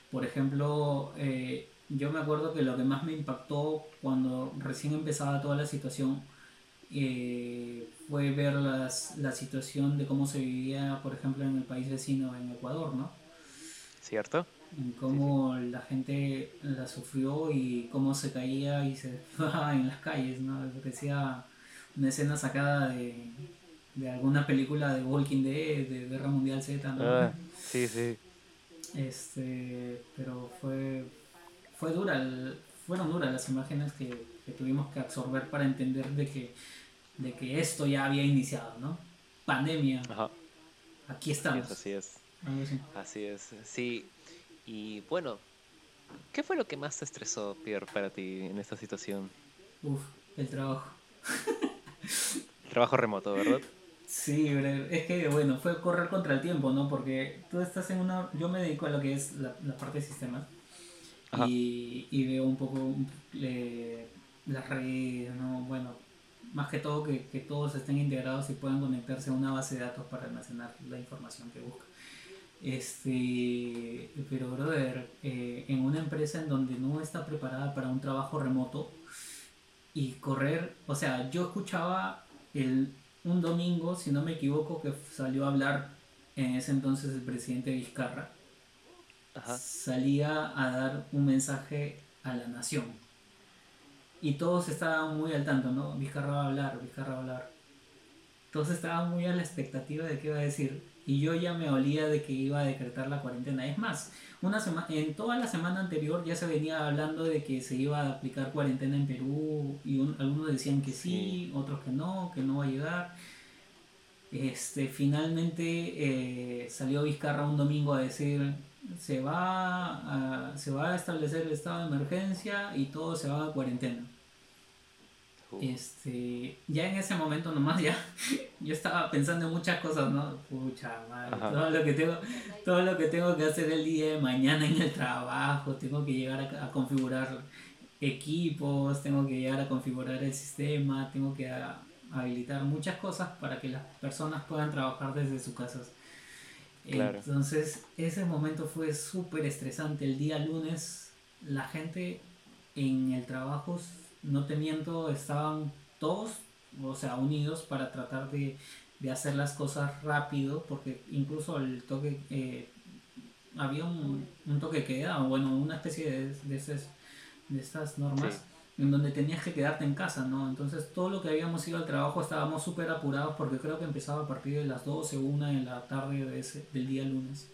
Por ejemplo, eh, yo me acuerdo que lo que más me impactó cuando recién empezaba toda la situación eh, fue ver las, la situación de cómo se vivía, por ejemplo, en el país vecino, en Ecuador, ¿no? ¿Cierto? En cómo la gente la sufrió y cómo se caía y se en las calles, ¿no? Parecía una escena sacada de, de alguna película de Walking Dead, de Guerra Mundial Z, ¿no? Ah, sí, sí. Este, pero fue, fue dura, fueron duras las imágenes que, que, tuvimos que absorber para entender de que, de que esto ya había iniciado, ¿no? Pandemia. Ajá. Aquí estamos. así es. Así es, sí. Y bueno, ¿qué fue lo que más te estresó, Pierre, para ti en esta situación? Uf, el trabajo. trabajo remoto, ¿verdad? Sí, es que bueno, fue correr contra el tiempo, ¿no? Porque tú estás en una... Yo me dedico a lo que es la, parte de sistemas y, y, veo un poco eh, las redes, ¿no? Bueno, más que todo que, que, todos estén integrados y puedan conectarse a una base de datos para almacenar la información que buscan. Este, pero brother, eh, en una empresa en donde no está preparada para un trabajo remoto y correr, o sea, yo escuchaba el un domingo, si no me equivoco, que salió a hablar en ese entonces el presidente Vizcarra, salía a dar un mensaje a la nación. Y todos estaban muy al tanto, ¿no? Vizcarra va a hablar, Vizcarra va a hablar. Todos estaban muy a la expectativa de qué iba a decir. Y yo ya me olía de que iba a decretar la cuarentena. Es más, una semana, en toda la semana anterior ya se venía hablando de que se iba a aplicar cuarentena en Perú y algunos decían que sí, otros que no, que no va a llegar. Este, finalmente eh, salió Vizcarra un domingo a decir se va a, se va a establecer el estado de emergencia y todo se va a cuarentena. Este, ya en ese momento nomás ya yo estaba pensando en muchas cosas, ¿no? Pucha madre, todo lo que tengo, todo lo que tengo que hacer el día de mañana en el trabajo, tengo que llegar a, configurar equipos, tengo que llegar a configurar el sistema, tengo que habilitar muchas cosas para que las personas puedan trabajar desde sus casas. Entonces, ese momento fue súper estresante. El día lunes, la gente en el trabajo no te miento, estaban todos, o sea, unidos para tratar de, hacer las cosas rápido, porque incluso el toque, eh, había un, un, toque queda, o bueno, una especie de, de, de estas normas. en donde tenías que quedarte en casa, ¿no? Entonces todo lo que habíamos ido al trabajo estábamos súper apurados porque creo que empezaba a partir de las 12, 1 en la tarde de ese, del día lunes.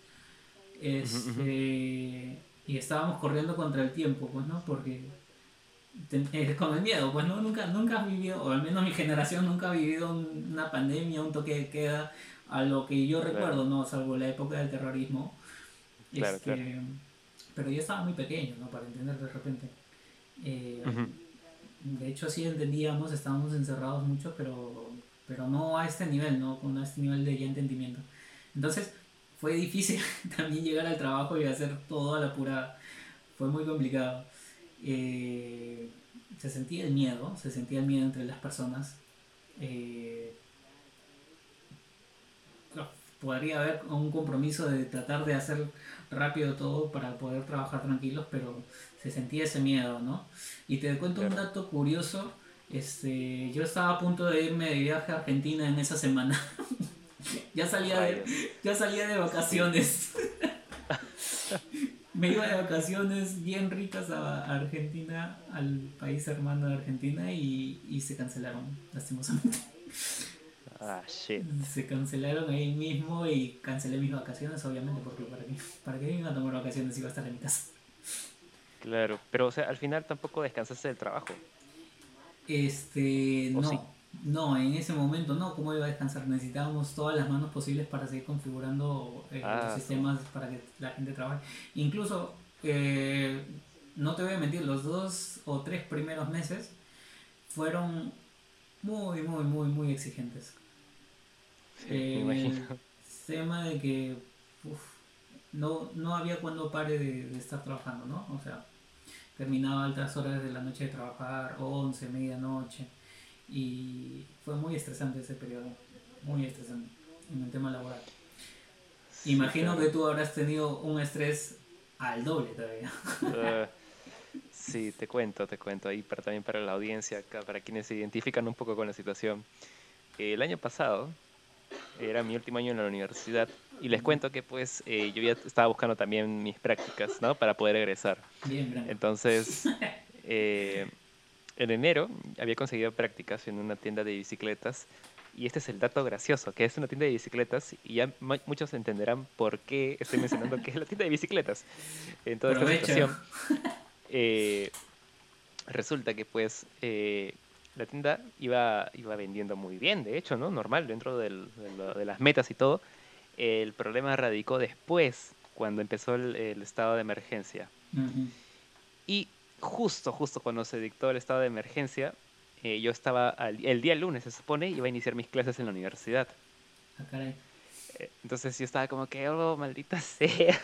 Este, y estábamos corriendo contra el tiempo, pues, ¿no? Porque con el miedo, pues no, nunca, nunca has vivido, o al menos mi generación nunca ha vivido una pandemia, un toque de queda, a lo que yo recuerdo, ¿no? Salvo la época del terrorismo. Este, pero yo estaba muy pequeño, ¿no? Para entender de repente. Eh, de hecho, sí entendíamos, estábamos encerrados mucho, pero, pero no a este nivel, ¿no? Con este nivel de ya entendimiento. Entonces, fue difícil también llegar al trabajo y hacer todo a la pura. Fue muy complicado. Eh, se sentía el miedo, se sentía el miedo entre las personas. Eh, podría haber un compromiso de tratar de hacer rápido todo para poder trabajar tranquilos, pero se sentía ese miedo, ¿no? Y te cuento un dato curioso. Este, yo estaba a punto de irme de viaje a Argentina en esa semana. ya salía de, ya salía de vacaciones. Me iba de vacaciones bien ricas a Argentina, al país hermano de Argentina, y, y se cancelaron, lastimosamente. Ah, shit. Se cancelaron ahí mismo y cancelé mis vacaciones, obviamente, porque para qué, para qué iba a tomar vacaciones si iba a estar en mi casa. Claro, pero o sea, al final tampoco descansaste del trabajo. Este, ¿O no, sí? No, en ese momento no, ¿cómo iba a descansar? Necesitábamos todas las manos posibles para seguir configurando eh, Ah, los sistemas para que la gente trabaje. Incluso, eh, no te voy a mentir, los dos o tres primeros meses fueron muy, muy, muy, muy exigentes. Sí, me Eh, imagino. El tema de que uf, no, no había cuando pare de, de estar trabajando, ¿no? O sea, terminaba altas horas de la noche de trabajar, 11, medianoche, y fue muy estresante ese periodo, muy estresante en el tema laboral. Sí, Imagino claro. que tú habrás tenido un estrés al doble todavía. Ah, sí, te cuento, te cuento ahí para, también para la audiencia, para quienes se identifican un poco con la situación. El año pasado era mi último año en la universidad y les cuento que pues eh, yo ya estaba buscando también mis prácticas, ¿no? Para poder egresar. Bien. Entonces, eh, en enero había conseguido prácticas en una tienda de bicicletas y este es el dato gracioso, que es una tienda de bicicletas y ya mu- muchos entenderán por qué estoy mencionando que es la tienda de bicicletas. En toda esta situación, eh, resulta que pues eh, la tienda iba, iba vendiendo muy bien, de hecho, ¿no? Normal, dentro del- de, lo- de las metas y todo. El problema radicó después, cuando empezó el- el estado de emergencia. Ujú. Y justo, justo cuando se dictó el estado de emergencia, eh, yo estaba, al- el día lunes se supone, iba a iniciar mis clases en la universidad. Ah, caray. Eh, Entonces yo estaba como que, oh, maldita sea,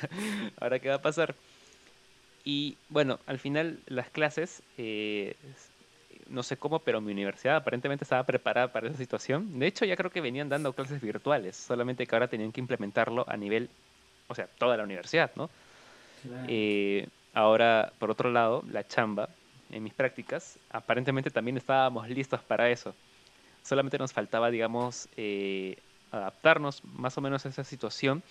¿ahora qué va a pasar? Y bueno, al final las clases, eh, no sé cómo, pero mi universidad aparentemente estaba preparada para esa situación. De hecho, ya creo que venían dando clases virtuales, solamente que ahora tenían que implementarlo a nivel, o sea, toda la universidad, ¿no? Claro. Eh, ahora, por otro lado, la chamba, en mis prácticas, aparentemente también estábamos listos para eso. Solamente nos faltaba, digamos, eh, adaptarnos más o menos a esa situación.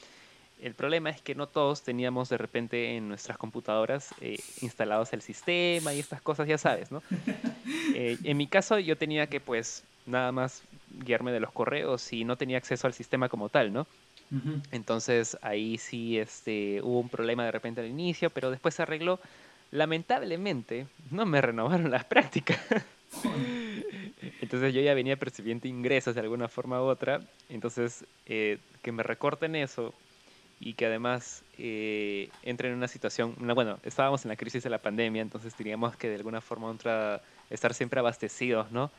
El problema es que no todos teníamos de repente en nuestras computadoras eh, instalados el sistema y estas cosas, ya sabes, ¿no? Eh, en mi caso yo tenía que pues nada más guiarme de los correos y no tenía acceso al sistema como tal, ¿no? Entonces ahí sí este, hubo un problema de repente al inicio, pero después se arregló. Lamentablemente no me renovaron las prácticas. Entonces yo ya venía percibiendo ingresos de alguna forma u otra. Entonces eh, que me recorten eso y que además eh, entre en una situación, una- bueno, estábamos en la crisis de la pandemia, entonces teníamos que de alguna forma u otra estar siempre abastecidos, ¿no?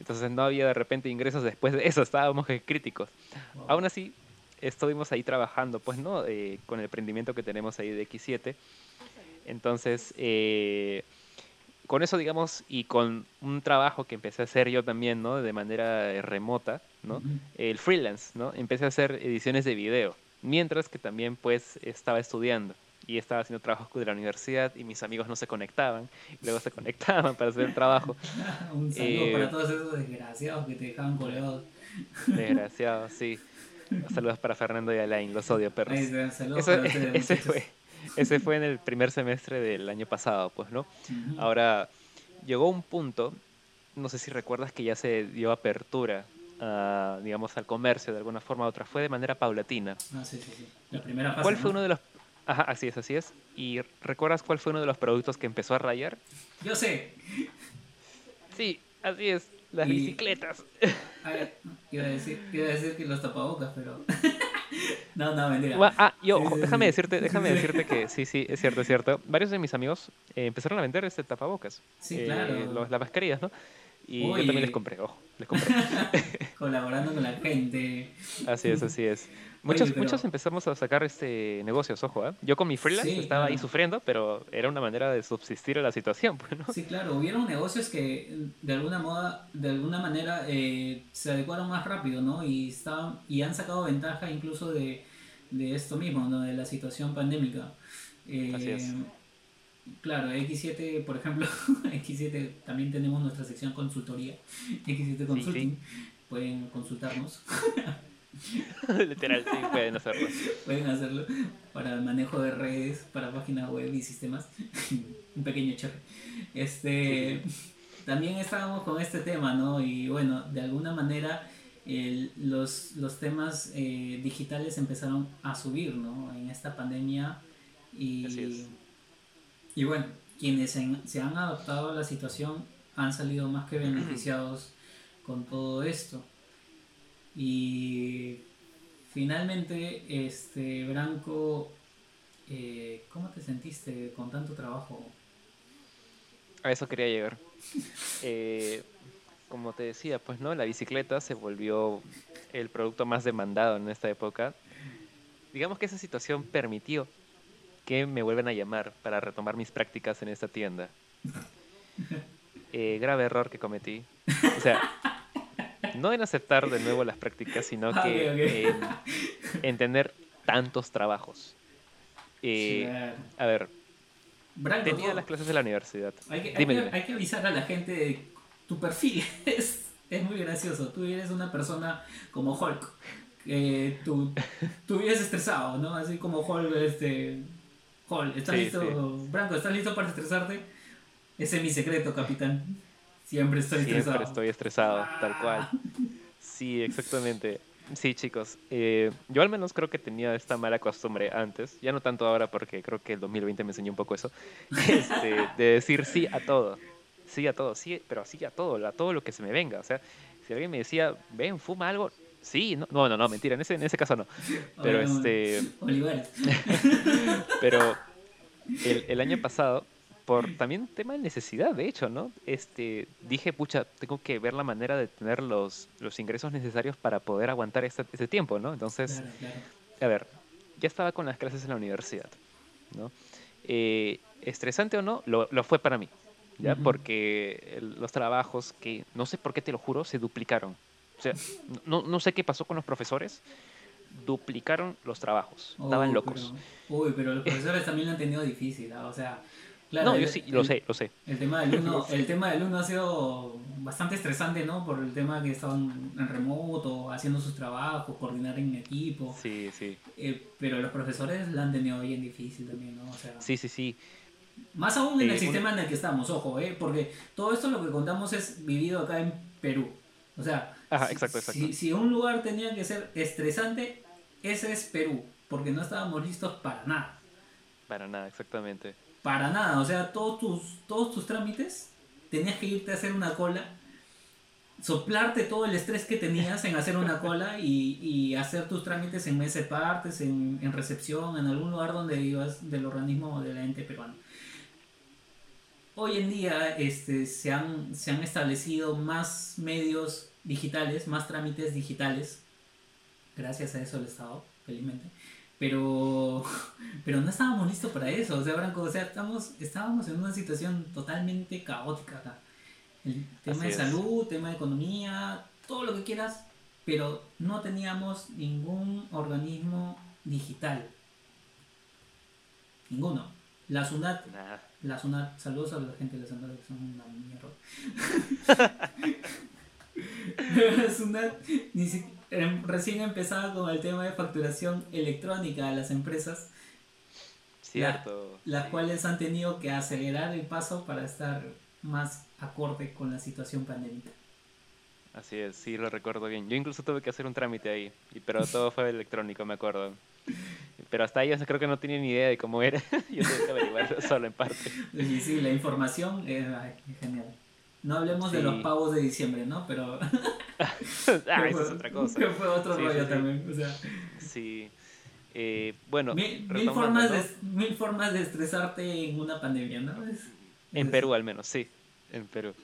Entonces no había de repente ingresos después de eso, estábamos críticos. Wow. Aún así, estuvimos ahí trabajando, pues, ¿no? Eh, con el emprendimiento que tenemos ahí de X7. Entonces, eh, con eso, digamos, y con un trabajo que empecé a hacer yo también, ¿no? De manera eh, remota, ¿no? El freelance, ¿no? Empecé a hacer ediciones de video, mientras que también, pues, estaba estudiando. Y estaba haciendo trabajos de la universidad y mis amigos no se conectaban, y luego se conectaban para hacer el trabajo. Un saludo Eh, para todos esos desgraciados que te dejaban colgados. Desgraciado, sí. Saludos para Fernando y Alain, los odio, perros. Está, saludos Eso- para ustedes, ese, fue, ese fue en el primer semestre del año pasado, pues, ¿no? Ahora, llegó un punto, no sé si recuerdas que ya se dio apertura, a, digamos, al comercio de alguna forma u otra, fue de manera paulatina. Ah, sí, sí, sí. La primera fase. ¿Cuál fue ¿no? uno de los... Ajá, así es, así es. ¿Y recuerdas cuál fue uno de los productos que empezó a rayar? Yo sé. Sí, así es, las Y- bicicletas. A ver, iba a decir, iba a decir que los tapabocas, pero. no, no, mentira. Ah, y Sí, ojo, sí, déjame sí. decirte, déjame decirte que sí, sí, es cierto, es cierto. Varios de mis amigos eh, empezaron a vender este tapabocas. Sí, eh, claro. los- las mascarillas, ¿no? Y yo también les compré, ojo, les compré. Colaborando con la gente. Así es, así es. Muchos, pero- muchos empezamos a sacar este negocios, ojo, ¿ah? Yo con mi freelance Sí, estaba ahí sufriendo, pero era una manera de subsistir a la situación, pues, ¿no? Sí, claro, hubieron negocios que de alguna moda, de alguna manera eh, se adecuaron más rápido, ¿no? Y estaban, y han sacado ventaja incluso de, de esto mismo, ¿no? De la situación pandémica. Eh, Así es. Claro, X7, por ejemplo, X7 también tenemos nuestra sección consultoría, X7 Consulting, pueden consultarnos, Literal, sí, pueden hacerlo. pueden hacerlo para el manejo de redes, para páginas web y sistemas. Un pequeño choque. Este, también estábamos con este tema, ¿no? Y bueno, de alguna manera el- los, los temas eh, digitales empezaron a subir, ¿no? En esta pandemia y, Así es. y bueno, quienes se, se han adaptado a la situación han salido más que beneficiados con todo esto. Y finalmente, este Branco, eh, ¿cómo te sentiste con tanto trabajo? A eso quería llegar. Eh, como te decía, pues no, la bicicleta se volvió el producto más demandado en esta época. Digamos que esa situación permitió que me vuelvan a llamar para retomar mis prácticas en esta tienda. Eh, grave error que cometí. O sea, no en aceptar de nuevo las prácticas, sino Ah, que ok, en, en tener tantos trabajos. Eh, a ver, Branco, tenía las clases de la universidad. Hay que, hay Dime, que- dime. hay que avisar a la gente de tu perfil. Es, es muy gracioso. Tú eres una persona como Hulk. que tú, tú vives estresado, ¿no? Así como Hulk, este. Hulk, ¿estás Sí, listo? sí. Branco, ¿estás listo para estresarte? Ese es mi secreto, capitán. Siempre estoy Siempre estresado. estoy estresado, tal cual. Sí, exactamente. Sí, chicos. eh, yo al menos creo que tenía esta mala costumbre antes. Ya no tanto ahora porque creo que el 2020 me enseñó un poco eso. este, de decir sí a todo. Sí a todo, sí, pero sí a todo, a todo lo que se me venga. O sea, si alguien me decía, ven, fuma algo. Sí, no, no, no, no, mentira, en ese, en ese caso no. Pero este, pero el, el año pasado, por también tema de necesidad, de hecho, ¿no? Este, dije, pucha, tengo que ver la manera de tener los, los ingresos necesarios para poder aguantar este, ese tiempo, ¿no? Entonces, Claro, claro. a ver, ya estaba con las clases en la universidad, ¿no? Eh, estresante o no, lo, lo fue para mí, ¿ya? Ujú. Porque el- los trabajos que, no sé por qué te lo juro, se duplicaron. O sea, no, no sé qué pasó con los profesores, duplicaron los trabajos, estaban Uy, locos. pero- uy, pero los profesores también lo han tenido difícil, ¿ah? O sea, claro. no, yo el- sí, lo el- sé, lo sé. El tema del uno, el tema del uno ha sido bastante estresante, ¿no? Por el tema que estaban en remoto, haciendo sus trabajos, coordinar en equipo. Sí, sí. Eh, pero los profesores la han tenido bien difícil también, ¿no? O sea, Sí, sí, sí. más aún en Eh, el sistema en el que estamos, ojo, ¿eh? Porque todo esto lo que contamos es vivido acá en Perú. O sea, Ajá, exacto, exacto. Si, si un lugar tenía que ser estresante, ese es Perú, porque no estábamos listos para nada. Para nada, exactamente. Para nada, o sea, todos tus, todos tus trámites tenías que irte a hacer una cola, soplarte todo el estrés que tenías en hacer una cola y, y hacer tus trámites en meses partes, en, en recepción, en algún lugar donde ibas del organismo del ente peruano. Hoy en día este, se, han, se han establecido más medios digitales, más trámites digitales, gracias a eso el Estado, felizmente. Pero, pero no estábamos listos para eso, o sea, Branco, o sea, estamos, estábamos en una situación totalmente caótica acá. El tema Así de es. salud, tema de economía, todo lo que quieras, pero no teníamos ningún organismo digital. Ninguno. La SUNAT la SUNAT, saludos a la gente de la SUNAT que son una mierda. la SUNAT ni si- em, recién empezaba con el tema de facturación electrónica a las empresas, Cierto. las sí. cuales han tenido que acelerar el paso para estar más acorde con la situación pandémica. Así es, sí, lo recuerdo bien. Yo incluso tuve que hacer un trámite ahí, y- pero todo fue electrónico, me acuerdo. Pero hasta yo creo que no tenía ni idea de cómo era. Yo tuve que averiguarlo solo en parte. Y sí, la información es genial. No hablemos de los pavos de diciembre, ¿no? Pero ah, fue- es otra cosa. que fue otro Sí, rollo sí, también. O sea, Sí. Eh, bueno, mil, mil formas de, mil formas de estresarte en una pandemia, ¿no? Es- En es- Perú al menos, sí, en Perú.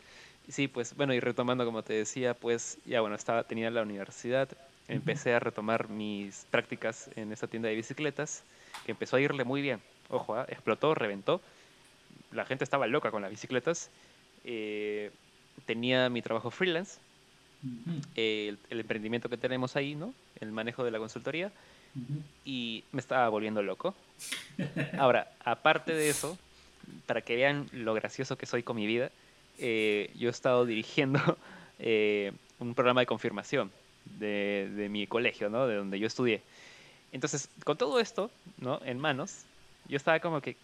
Sí, pues bueno, y retomando como te decía, pues ya bueno, estaba, tenía la universidad, empecé a retomar mis prácticas en esa tienda de bicicletas, que empezó a irle muy bien. Ojo, ¿ah? explotó, reventó. La gente estaba loca con las bicicletas. Eh, tenía mi trabajo freelance, el, el emprendimiento que tenemos ahí, ¿no? El manejo de la consultoría. y me estaba volviendo loco. Ahora, aparte de eso, para que vean lo gracioso que soy con mi vida, eh, yo he estado dirigiendo eh, un programa de confirmación de, de mi colegio, ¿no? De donde yo estudié. Entonces, con todo esto, ¿no? En manos, yo estaba como que,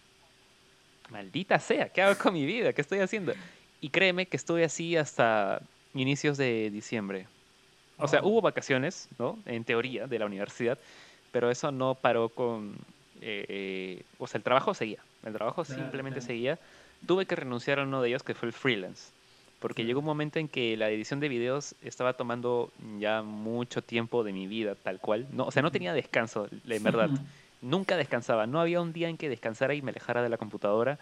maldita sea, ¿qué hago con mi vida? ¿Qué estoy haciendo? Y créeme que estuve así hasta inicios de diciembre. O sea, hubo vacaciones, ¿no? En teoría, de la universidad, pero eso no paró con... eh, o sea, el trabajo seguía. El trabajo Claro, simplemente claro. seguía. Tuve que renunciar a uno de ellos, que fue el freelance. Porque Claro. llegó un momento en que la edición de videos estaba tomando ya mucho tiempo de mi vida, tal cual. No, o sea, no tenía descanso, en verdad. Ujú. Nunca descansaba. No había un día en que descansara y me alejara de la computadora.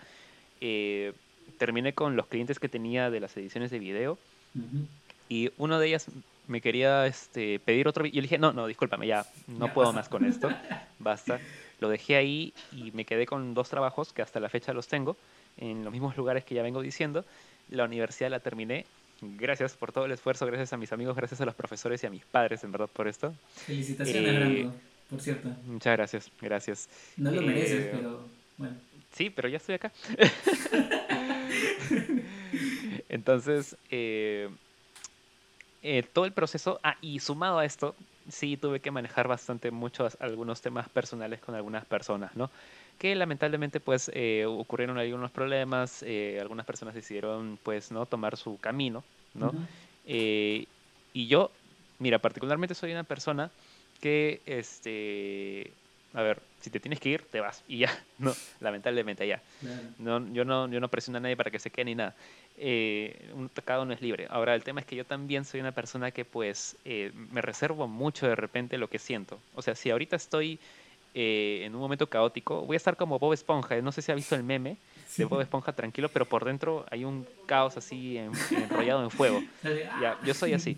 Eh, terminé con los clientes que tenía de las ediciones de video Ujú. y uno de ellas me quería este, pedir otro y yo le dije, no, no, discúlpame, ya, no Ya puedo basta. más con esto, basta. Lo dejé ahí y me quedé con dos trabajos que hasta la fecha los tengo en los mismos lugares que ya vengo diciendo. La universidad la terminé. Gracias por todo el esfuerzo, gracias a mis amigos, gracias a los profesores y a mis padres, en verdad, por esto. Felicitaciones, Eh, Brando, por cierto. Muchas gracias, gracias. No lo eh, mereces, pero bueno. Sí, pero ya estoy acá. Entonces, eh, eh, todo el proceso, ah, y sumado a esto, sí tuve que manejar bastante muchos, algunos temas personales con algunas personas, ¿no? Que lamentablemente, pues, eh, ocurrieron algunos problemas, algunas personas decidieron, pues, ¿no? Tomar su camino, ¿no? Y yo, mira, particularmente soy una persona que, este, a ver, si te tienes que ir, te vas y ya, no, lamentablemente ya. No, yo, no, yo no presiono a nadie para que se quede ni nada. Eh, un- cada uno es libre. Ahora, el tema es que yo también soy una persona que, pues, eh, me reservo mucho de repente lo que siento. O sea, si ahorita estoy eh, en un momento caótico, voy a estar como Bob Esponja. No sé si ha visto el meme de Bob Esponja tranquilo, pero por dentro hay un caos así en- enrollado en fuego. Sale, ¡ah! Ya, yo soy así.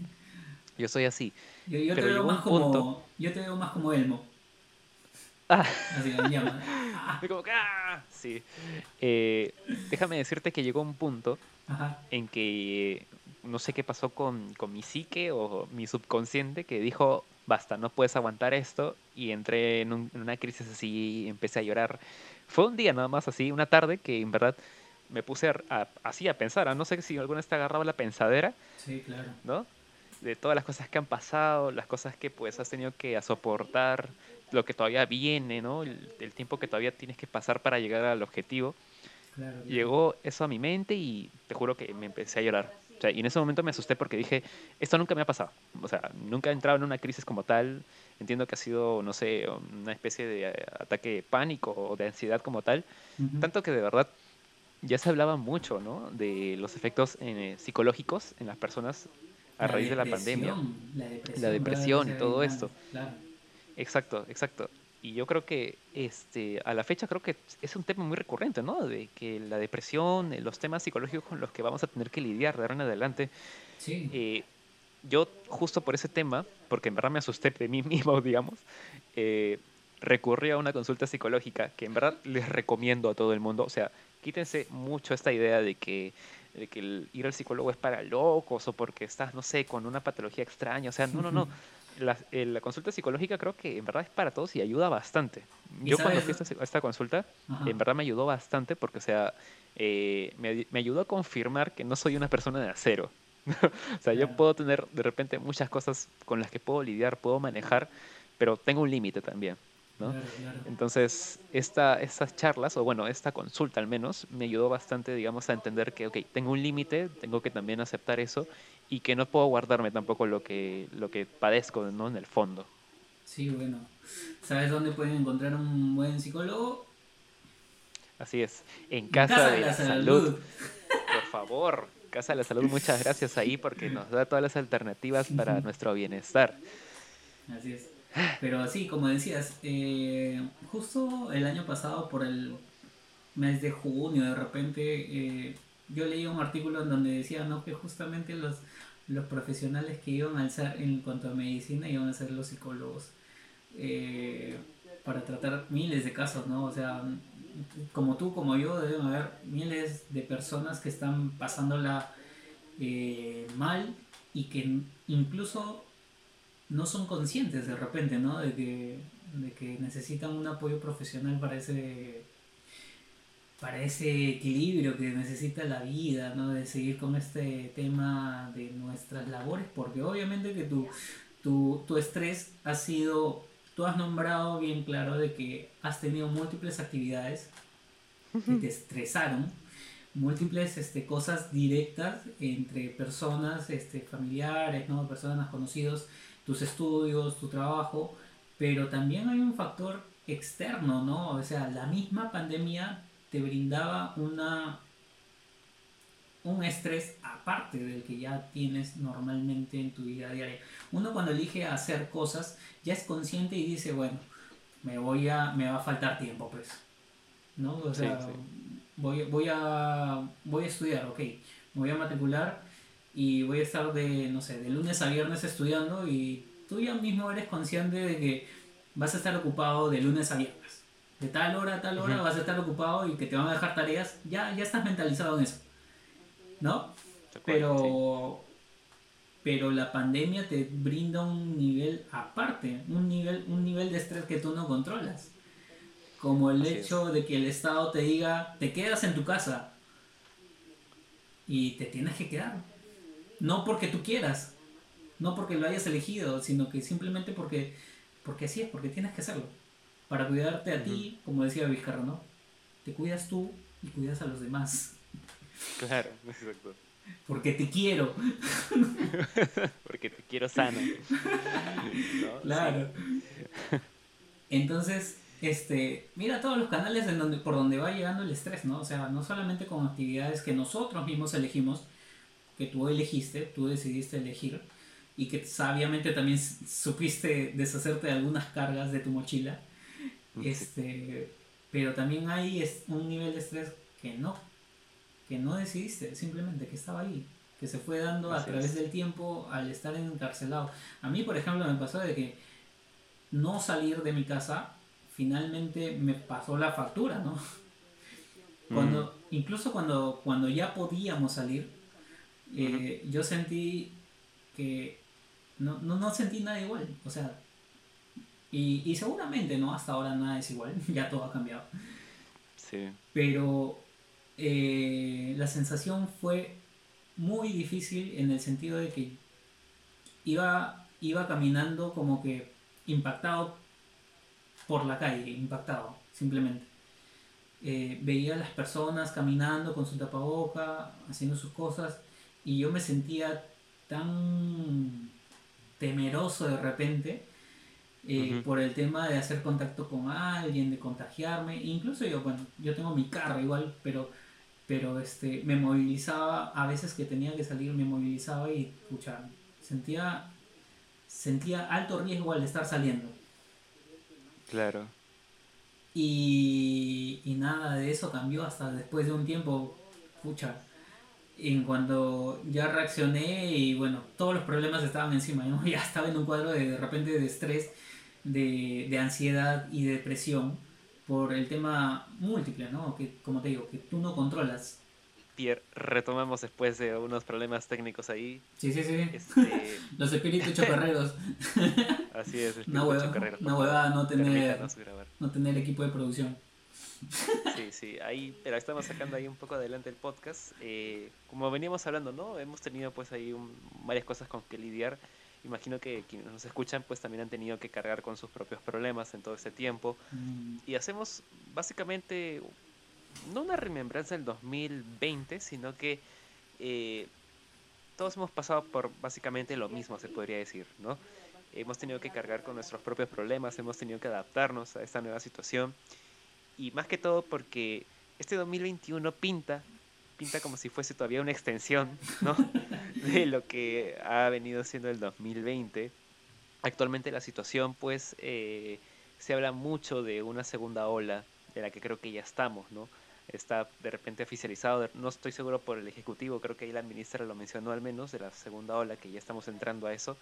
Yo soy así. Yo, yo te pero veo más como, punto- yo te veo más como Elmo. Ah. Así me llama. Ah, como que, ¡ah! Sí. Eh, déjame decirte que llegó un punto Ajá. en que no sé qué pasó con, con mi psique o mi subconsciente que dijo, basta, no puedes aguantar esto y entré en, un- en una crisis así, empecé a llorar. Fue un día nada más así, una tarde que en verdad me puse a- a- así a pensar, a no sé si alguna vez te agarraba la pensadera, Sí, claro. ¿no? De todas las cosas que han pasado, las cosas que pues has tenido que soportar, lo que todavía viene, ¿no? El, el tiempo que todavía tienes que pasar para llegar al objetivo claro, llegó eso a mi mente y te juro que me empecé a llorar. O sea, y en ese momento me asusté porque dije, esto nunca me ha pasado. O sea, nunca he entrado en una crisis como tal. Entiendo que ha sido, no sé, una especie de eh, ataque de pánico o de ansiedad como tal. Tanto que de verdad ya se hablaba mucho, ¿no? De los efectos eh, psicológicos en las personas a raíz de la pandemia. La depresión, La depresión y todo esto. Claro. Exacto, exacto. Y yo creo que este, a la fecha creo que es un tema muy recurrente, ¿no? De que la depresión, eh, los temas psicológicos con los que vamos a tener que lidiar de ahora en adelante. Sí. eh, yo justo por ese tema, porque en verdad me asusté de mí mismo, digamos, eh, recurrí a una consulta psicológica que en verdad les recomiendo a todo el mundo. O sea, quítense mucho esta idea de que, de que el ir al psicólogo es para locos o porque estás, no sé, con una patología extraña. O sea, no, no, no. La, eh, la consulta psicológica creo que en verdad es para todos y ayuda bastante. ¿Y Yo cuando fui a esta, consulta, Ajá. en verdad me ayudó bastante porque, o sea, eh, me, me ayudó a confirmar que no soy una persona de acero. o sea, yo puedo tener de repente muchas cosas con las que puedo lidiar, puedo manejar, pero tengo un límite también, ¿no? Claro, claro. Entonces, esta, estas charlas, o bueno, esta consulta al menos, me ayudó bastante, digamos, a entender que, ok, tengo un límite, tengo que también aceptar eso y que no puedo guardarme tampoco lo que, lo que padezco, ¿no? En el fondo. Sí, bueno. ¿Sabes dónde pueden encontrar un buen psicólogo? Así es. En Casa, de la, Salud. Por favor, Casa de la Salud, muchas gracias ahí porque nos da todas las alternativas para nuestro bienestar. Así es. Pero sí, como decías, eh, justo el año pasado, por el mes de junio, de repente, eh, yo leí un artículo en donde decía, ¿no? Que justamente los, los profesionales que iban a alzar en cuanto a medicina iban a ser los psicólogos. Eh, para tratar miles de casos, ¿no? O sea, como tú, como yo, deben haber miles de personas que están pasándola eh, mal y que incluso no son conscientes de repente, ¿no? De que, de que necesitan un apoyo profesional para ese para ese equilibrio que necesita la vida, ¿no? De seguir con este tema de nuestras labores, porque obviamente que tu, tu, tu estrés ha sido, tú has nombrado bien claro de que has tenido múltiples actividades que te estresaron, múltiples este, cosas directas entre personas, este, familiares, ¿no? personas conocidos, tus estudios, tu trabajo, pero también hay un factor externo, ¿no? O sea, la misma pandemia te brindaba una un estrés aparte del que ya tienes normalmente en tu vida diaria. Uno cuando elige hacer cosas ya es consciente y dice, bueno, me voy a me va a faltar tiempo, pues. ¿No? O sea, Voy, voy a voy a estudiar, ok. Me voy a matricular y voy a estar de, no sé, de lunes a viernes estudiando y tú ya mismo eres consciente de que vas a estar ocupado de lunes a viernes. De tal hora a tal hora vas a estar ocupado y que te van a dejar tareas, ya, ya estás mentalizado en eso. ¿No? Pero, pero la pandemia te brinda un nivel aparte, un nivel, un nivel de estrés que tú no controlas. Como el hecho de que el Estado te diga, te quedas en tu casa y te tienes que quedar. No porque tú quieras, no porque lo hayas elegido, sino que simplemente porque, porque así es, porque tienes que hacerlo. Para cuidarte a ti, como decía Vizcarra, ¿no? Te cuidas tú y cuidas a los demás. Claro, exacto. Porque te quiero. porque te quiero sano. Claro. Entonces, este, mira todos los canales en donde, por donde va llegando el estrés, ¿no? O sea, no solamente con actividades que nosotros mismos elegimos, que tú elegiste, tú decidiste elegir, y que sabiamente también supiste deshacerte de algunas cargas de tu mochila. Este, pero también hay un nivel de estrés que no, que no decidiste, simplemente que estaba ahí, que se fue dando a través del tiempo al estar encarcelado. A mí, por ejemplo, me pasó de que no salir de mi casa finalmente me pasó la factura, ¿no? Cuando, Incluso cuando, cuando ya podíamos salir, eh, yo sentí que no, no, sentí nada igual. O sea, y, seguramente no, hasta ahora nada es igual, ya todo ha cambiado. Sí. Pero eh, la sensación fue muy difícil en el sentido de que iba, iba caminando como que impactado por la calle, impactado, simplemente. Eh, veía a las personas caminando con su tapaboca, haciendo sus cosas, y yo me sentía tan temeroso de repente eh, por el tema de hacer contacto con alguien, de contagiarme. Incluso yo, bueno, yo tengo mi carro igual, pero, pero este, me movilizaba, a veces que tenía que salir, me movilizaba y, escucha, sentía, sentía alto riesgo al estar saliendo. Claro. Y, y nada de eso cambió hasta después de un tiempo, escucha, en cuando ya reaccioné y bueno, todos los problemas estaban encima, ¿no? ya estaba en un cuadro de, de repente de estrés, de, de, ansiedad y depresión por el tema múltiple, ¿no? Que como te digo, que tú no controlas. Pierre, retomamos después de unos problemas técnicos ahí. Sí, sí, sí. Este, los espíritus chocarreros. Así es, una huevada, una huevada no tener, no tener equipo de producción. Sí, sí, ahí, pero estamos sacando ahí un poco adelante el podcast. Eh, como veníamos hablando, ¿no? Hemos tenido pues ahí varias cosas con que lidiar. Imagino que quienes nos escuchan pues también han tenido que cargar con sus propios problemas en todo este tiempo. Mm. Y hacemos básicamente, no una remembranza del 2020, sino que eh, todos hemos pasado por básicamente lo mismo, se podría decir, ¿no? Hemos tenido que cargar con nuestros propios problemas, hemos tenido que adaptarnos a esta nueva situación y más que todo porque este 2021 pinta, pinta como si fuese todavía una extensión, ¿no? de lo que ha venido siendo el 2020. Actualmente la situación, pues, eh, se habla mucho de una segunda ola, de la que creo que ya estamos, ¿no? está de repente oficializado, de- no estoy seguro por el Ejecutivo, creo que ahí la ministra lo mencionó al menos, de la segunda ola, que ya estamos entrando a eso,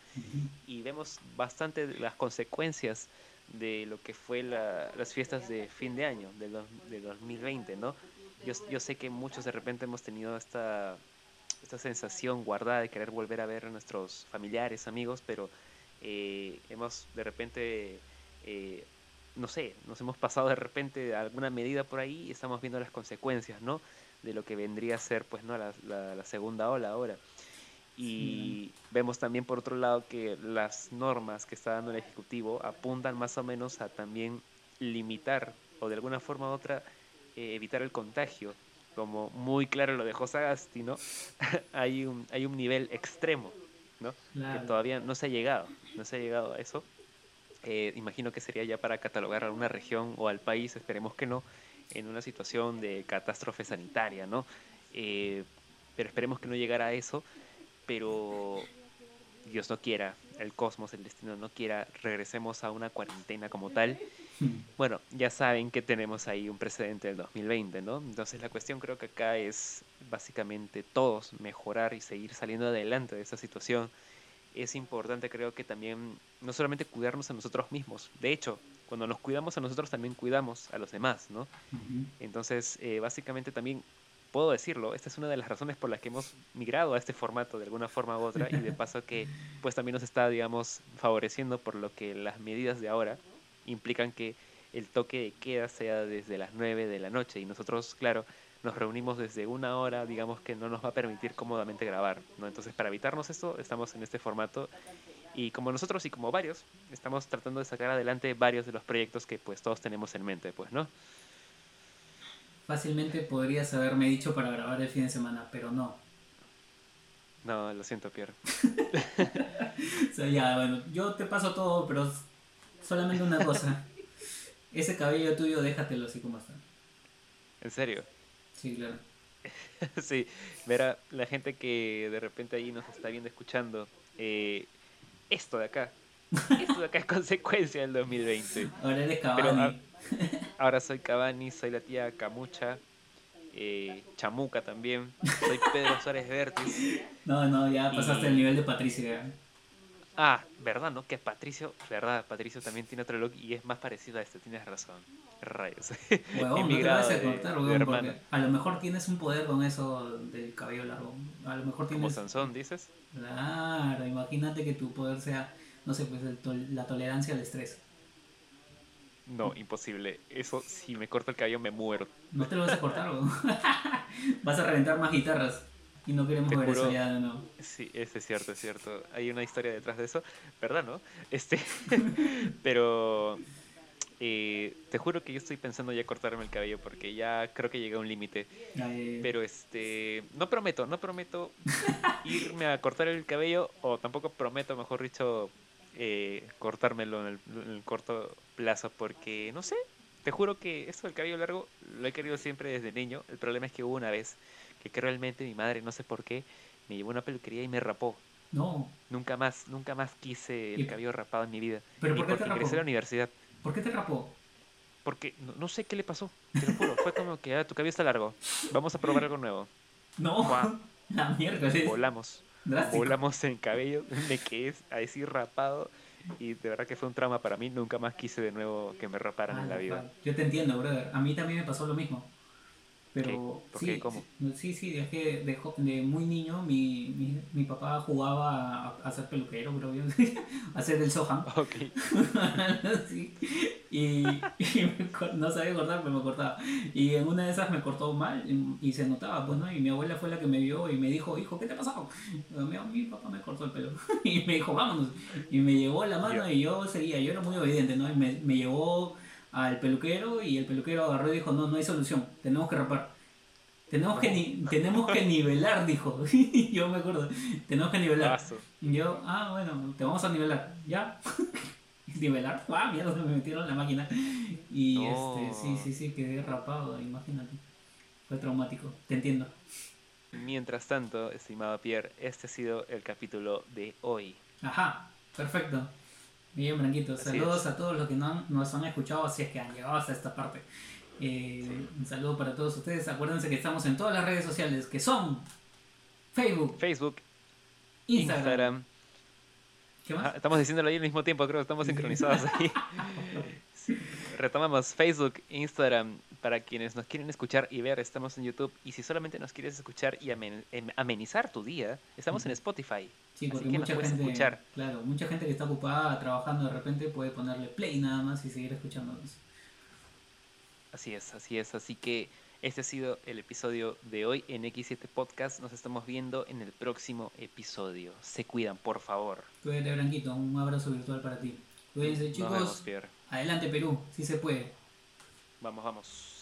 y vemos bastante de las consecuencias de lo que fue la- las fiestas de fin de año, del dos- de 2020, ¿no? Yo, yo sé que muchos de repente hemos tenido esta, esta sensación guardada de querer volver a ver a nuestros familiares, amigos, pero eh, hemos de repente, eh, no sé, nos hemos pasado de repente alguna medida por ahí y estamos viendo las consecuencias, ¿no? De lo que vendría a ser, pues, ¿no? La, la- la segunda ola ahora. Y vemos también por otro lado que las normas que está dando el Ejecutivo apuntan más o menos a también limitar o de alguna forma u otra eh, evitar el contagio. Como muy claro lo dejó Sagasti, ¿no? hay, un, hay un nivel extremo, ¿no? Claro. que todavía no se ha llegado, no se ha llegado a eso. Eh, imagino que sería ya para catalogar a alguna región o al país, esperemos que no, en una situación de catástrofe sanitaria, ¿no? Eh, pero esperemos que no llegara a eso, pero Dios no quiera, el cosmos, el destino no quiera, regresemos a una cuarentena como tal. Bueno, ya saben que tenemos ahí un precedente del 2020, ¿no? Entonces la cuestión creo que acá es básicamente todos mejorar y seguir saliendo adelante de esta situación. Es importante creo que también no solamente cuidarnos a nosotros mismos, de hecho, cuando nos cuidamos a nosotros también cuidamos a los demás, ¿no? Entonces, eh, básicamente también puedo decirlo, esta es una de las razones por las que hemos migrado a este formato de alguna forma u otra y de paso que pues también nos está, digamos, favoreciendo por lo que las medidas de ahora implican que el toque de queda sea desde las 9 de la noche y nosotros, claro, nos reunimos desde una hora, digamos que no nos va a permitir cómodamente grabar, ¿no? Entonces, para evitarnos esto, estamos en este formato y como nosotros y como varios, estamos tratando de sacar adelante varios de los proyectos que pues todos tenemos en mente, pues, ¿no? Fácilmente podrías haberme dicho para grabar el fin de semana, pero no. No, lo siento, Pierre. O sea, ya, bueno, yo te paso todo, pero solamente una cosa. Ese cabello tuyo, déjatelo así como está. En serio. Sí, claro. sí, ver a la gente que de repente ahí nos está viendo, escuchando. eh, esto de acá. Esto de acá es consecuencia del 2020. Ahora eres Pero, Cavani. ah, Ahora soy Cavani, soy la tía Camucha, eh, Chamuca también, soy Pedro Suárez Vértiz. No, no, ya pasaste y- el nivel de Patricia. Ah, ¿verdad, no? Que Patricio, verdad, Patricio también tiene otro look y es más parecido a este, tienes razón. Rayos. Huevón, no te vas a cortar, huevón, porque a lo mejor tienes un poder con eso del cabello largo. A lo mejor Como tienes... Sansón, dices. Claro, imagínate que tu poder sea, no sé, pues la tolerancia al estrés. No, imposible. Eso, si me corto el cabello, me muero. No te lo vas a cortar, huevón. Vas a reventar más guitarras. Y no queremos ver eso juro. ya de nuevo. Sí, es cierto, es cierto. Hay una historia detrás de eso, ¿verdad, no? Este, pero eh, te juro que yo estoy pensando ya cortarme el cabello porque ya creo que llegué a un límite. Pero este, no prometo, no prometo irme a cortar el cabello o tampoco prometo, mejor dicho, eh, cortármelo en el, en el corto plazo porque, no sé, te juro que esto del cabello largo lo he querido siempre desde niño. El problema es que hubo una vez que, realmente mi madre, no sé por qué, me llevó a una peluquería y me rapó. No, Nunca más, nunca más quise el ¿Y- cabello rapado en mi vida. ¿Pero por qué te porque ingresé a la rapó? universidad. ¿por qué te rapó? Porque no, no sé qué le pasó, te lo juro. Fue como que, ah, tu cabello está largo. Vamos a probar algo nuevo. No, la mierda, es Volamos. drástico. volamos en cabello, me quedé así rapado y de verdad que fue un trauma para mí, nunca más quise de nuevo que me raparan Ah, en la vida. Yo te entiendo, brother. A mí también me pasó lo mismo. Pero ¿Por sí, sí, sí, es que de, de muy niño mi, mi, mi papá jugaba a, a ser peluquero, bro, yo- a ser el Sohan. Ok, Sí. Y, y me cor- no sabía cortar, pero me cortaba. Y en una de esas me cortó mal y, y se notaba, pues, ¿no? Y mi abuela fue la que me vio y me dijo, hijo, ¿qué te ha pasado? Mi, mi papá me cortó el pelo. Y me dijo, vámonos. Y me llevó la mano y yo seguía. Yo era muy obediente, ¿no? Y me, me llevó al peluquero y el peluquero agarró y dijo, no, no hay solución, tenemos que rapar. Tenemos que, ni- tenemos que nivelar, dijo. Yo me acuerdo, tenemos que nivelar. Y yo, ah, bueno, te vamos a nivelar. ¿Ya? ¿Nivelar? Ah, mierda, me metieron en la máquina. Y No. este, sí, sí, sí, quedé rapado, imagínate. Fue traumático, te entiendo. Mientras tanto, estimado Pierre, este ha sido el capítulo de hoy. Ajá, perfecto. Bien, Branquito, Así saludos a todos los que no han- nos han escuchado, si es que han llegado hasta esta parte. Eh, un saludo para todos ustedes. Acuérdense que estamos en todas las redes sociales que son Facebook, Facebook, Instagram. Instagram. ¿Qué más? Ajá, estamos diciéndolo ahí al mismo tiempo, creo, estamos sincronizados ahí. Retomamos Facebook, Instagram, para quienes nos quieren escuchar y ver, estamos en YouTube. Y si solamente nos quieres escuchar y amen- em- amenizar tu día, estamos en Spotify. Sí, Así porque que mucha gente, escuchar. claro, mucha gente que está ocupada trabajando de repente puede ponerle play nada más y seguir escuchándonos. Así es, así es. Así que este ha sido el episodio de hoy en X7 Podcast. Nos estamos viendo en el próximo episodio. Se cuidan, por favor. Cuídate, Branquito, un abrazo virtual para ti. Cuídense, Nos vemos, chicos. Pierre. Adelante, Perú, si se puede. Vamos, vamos.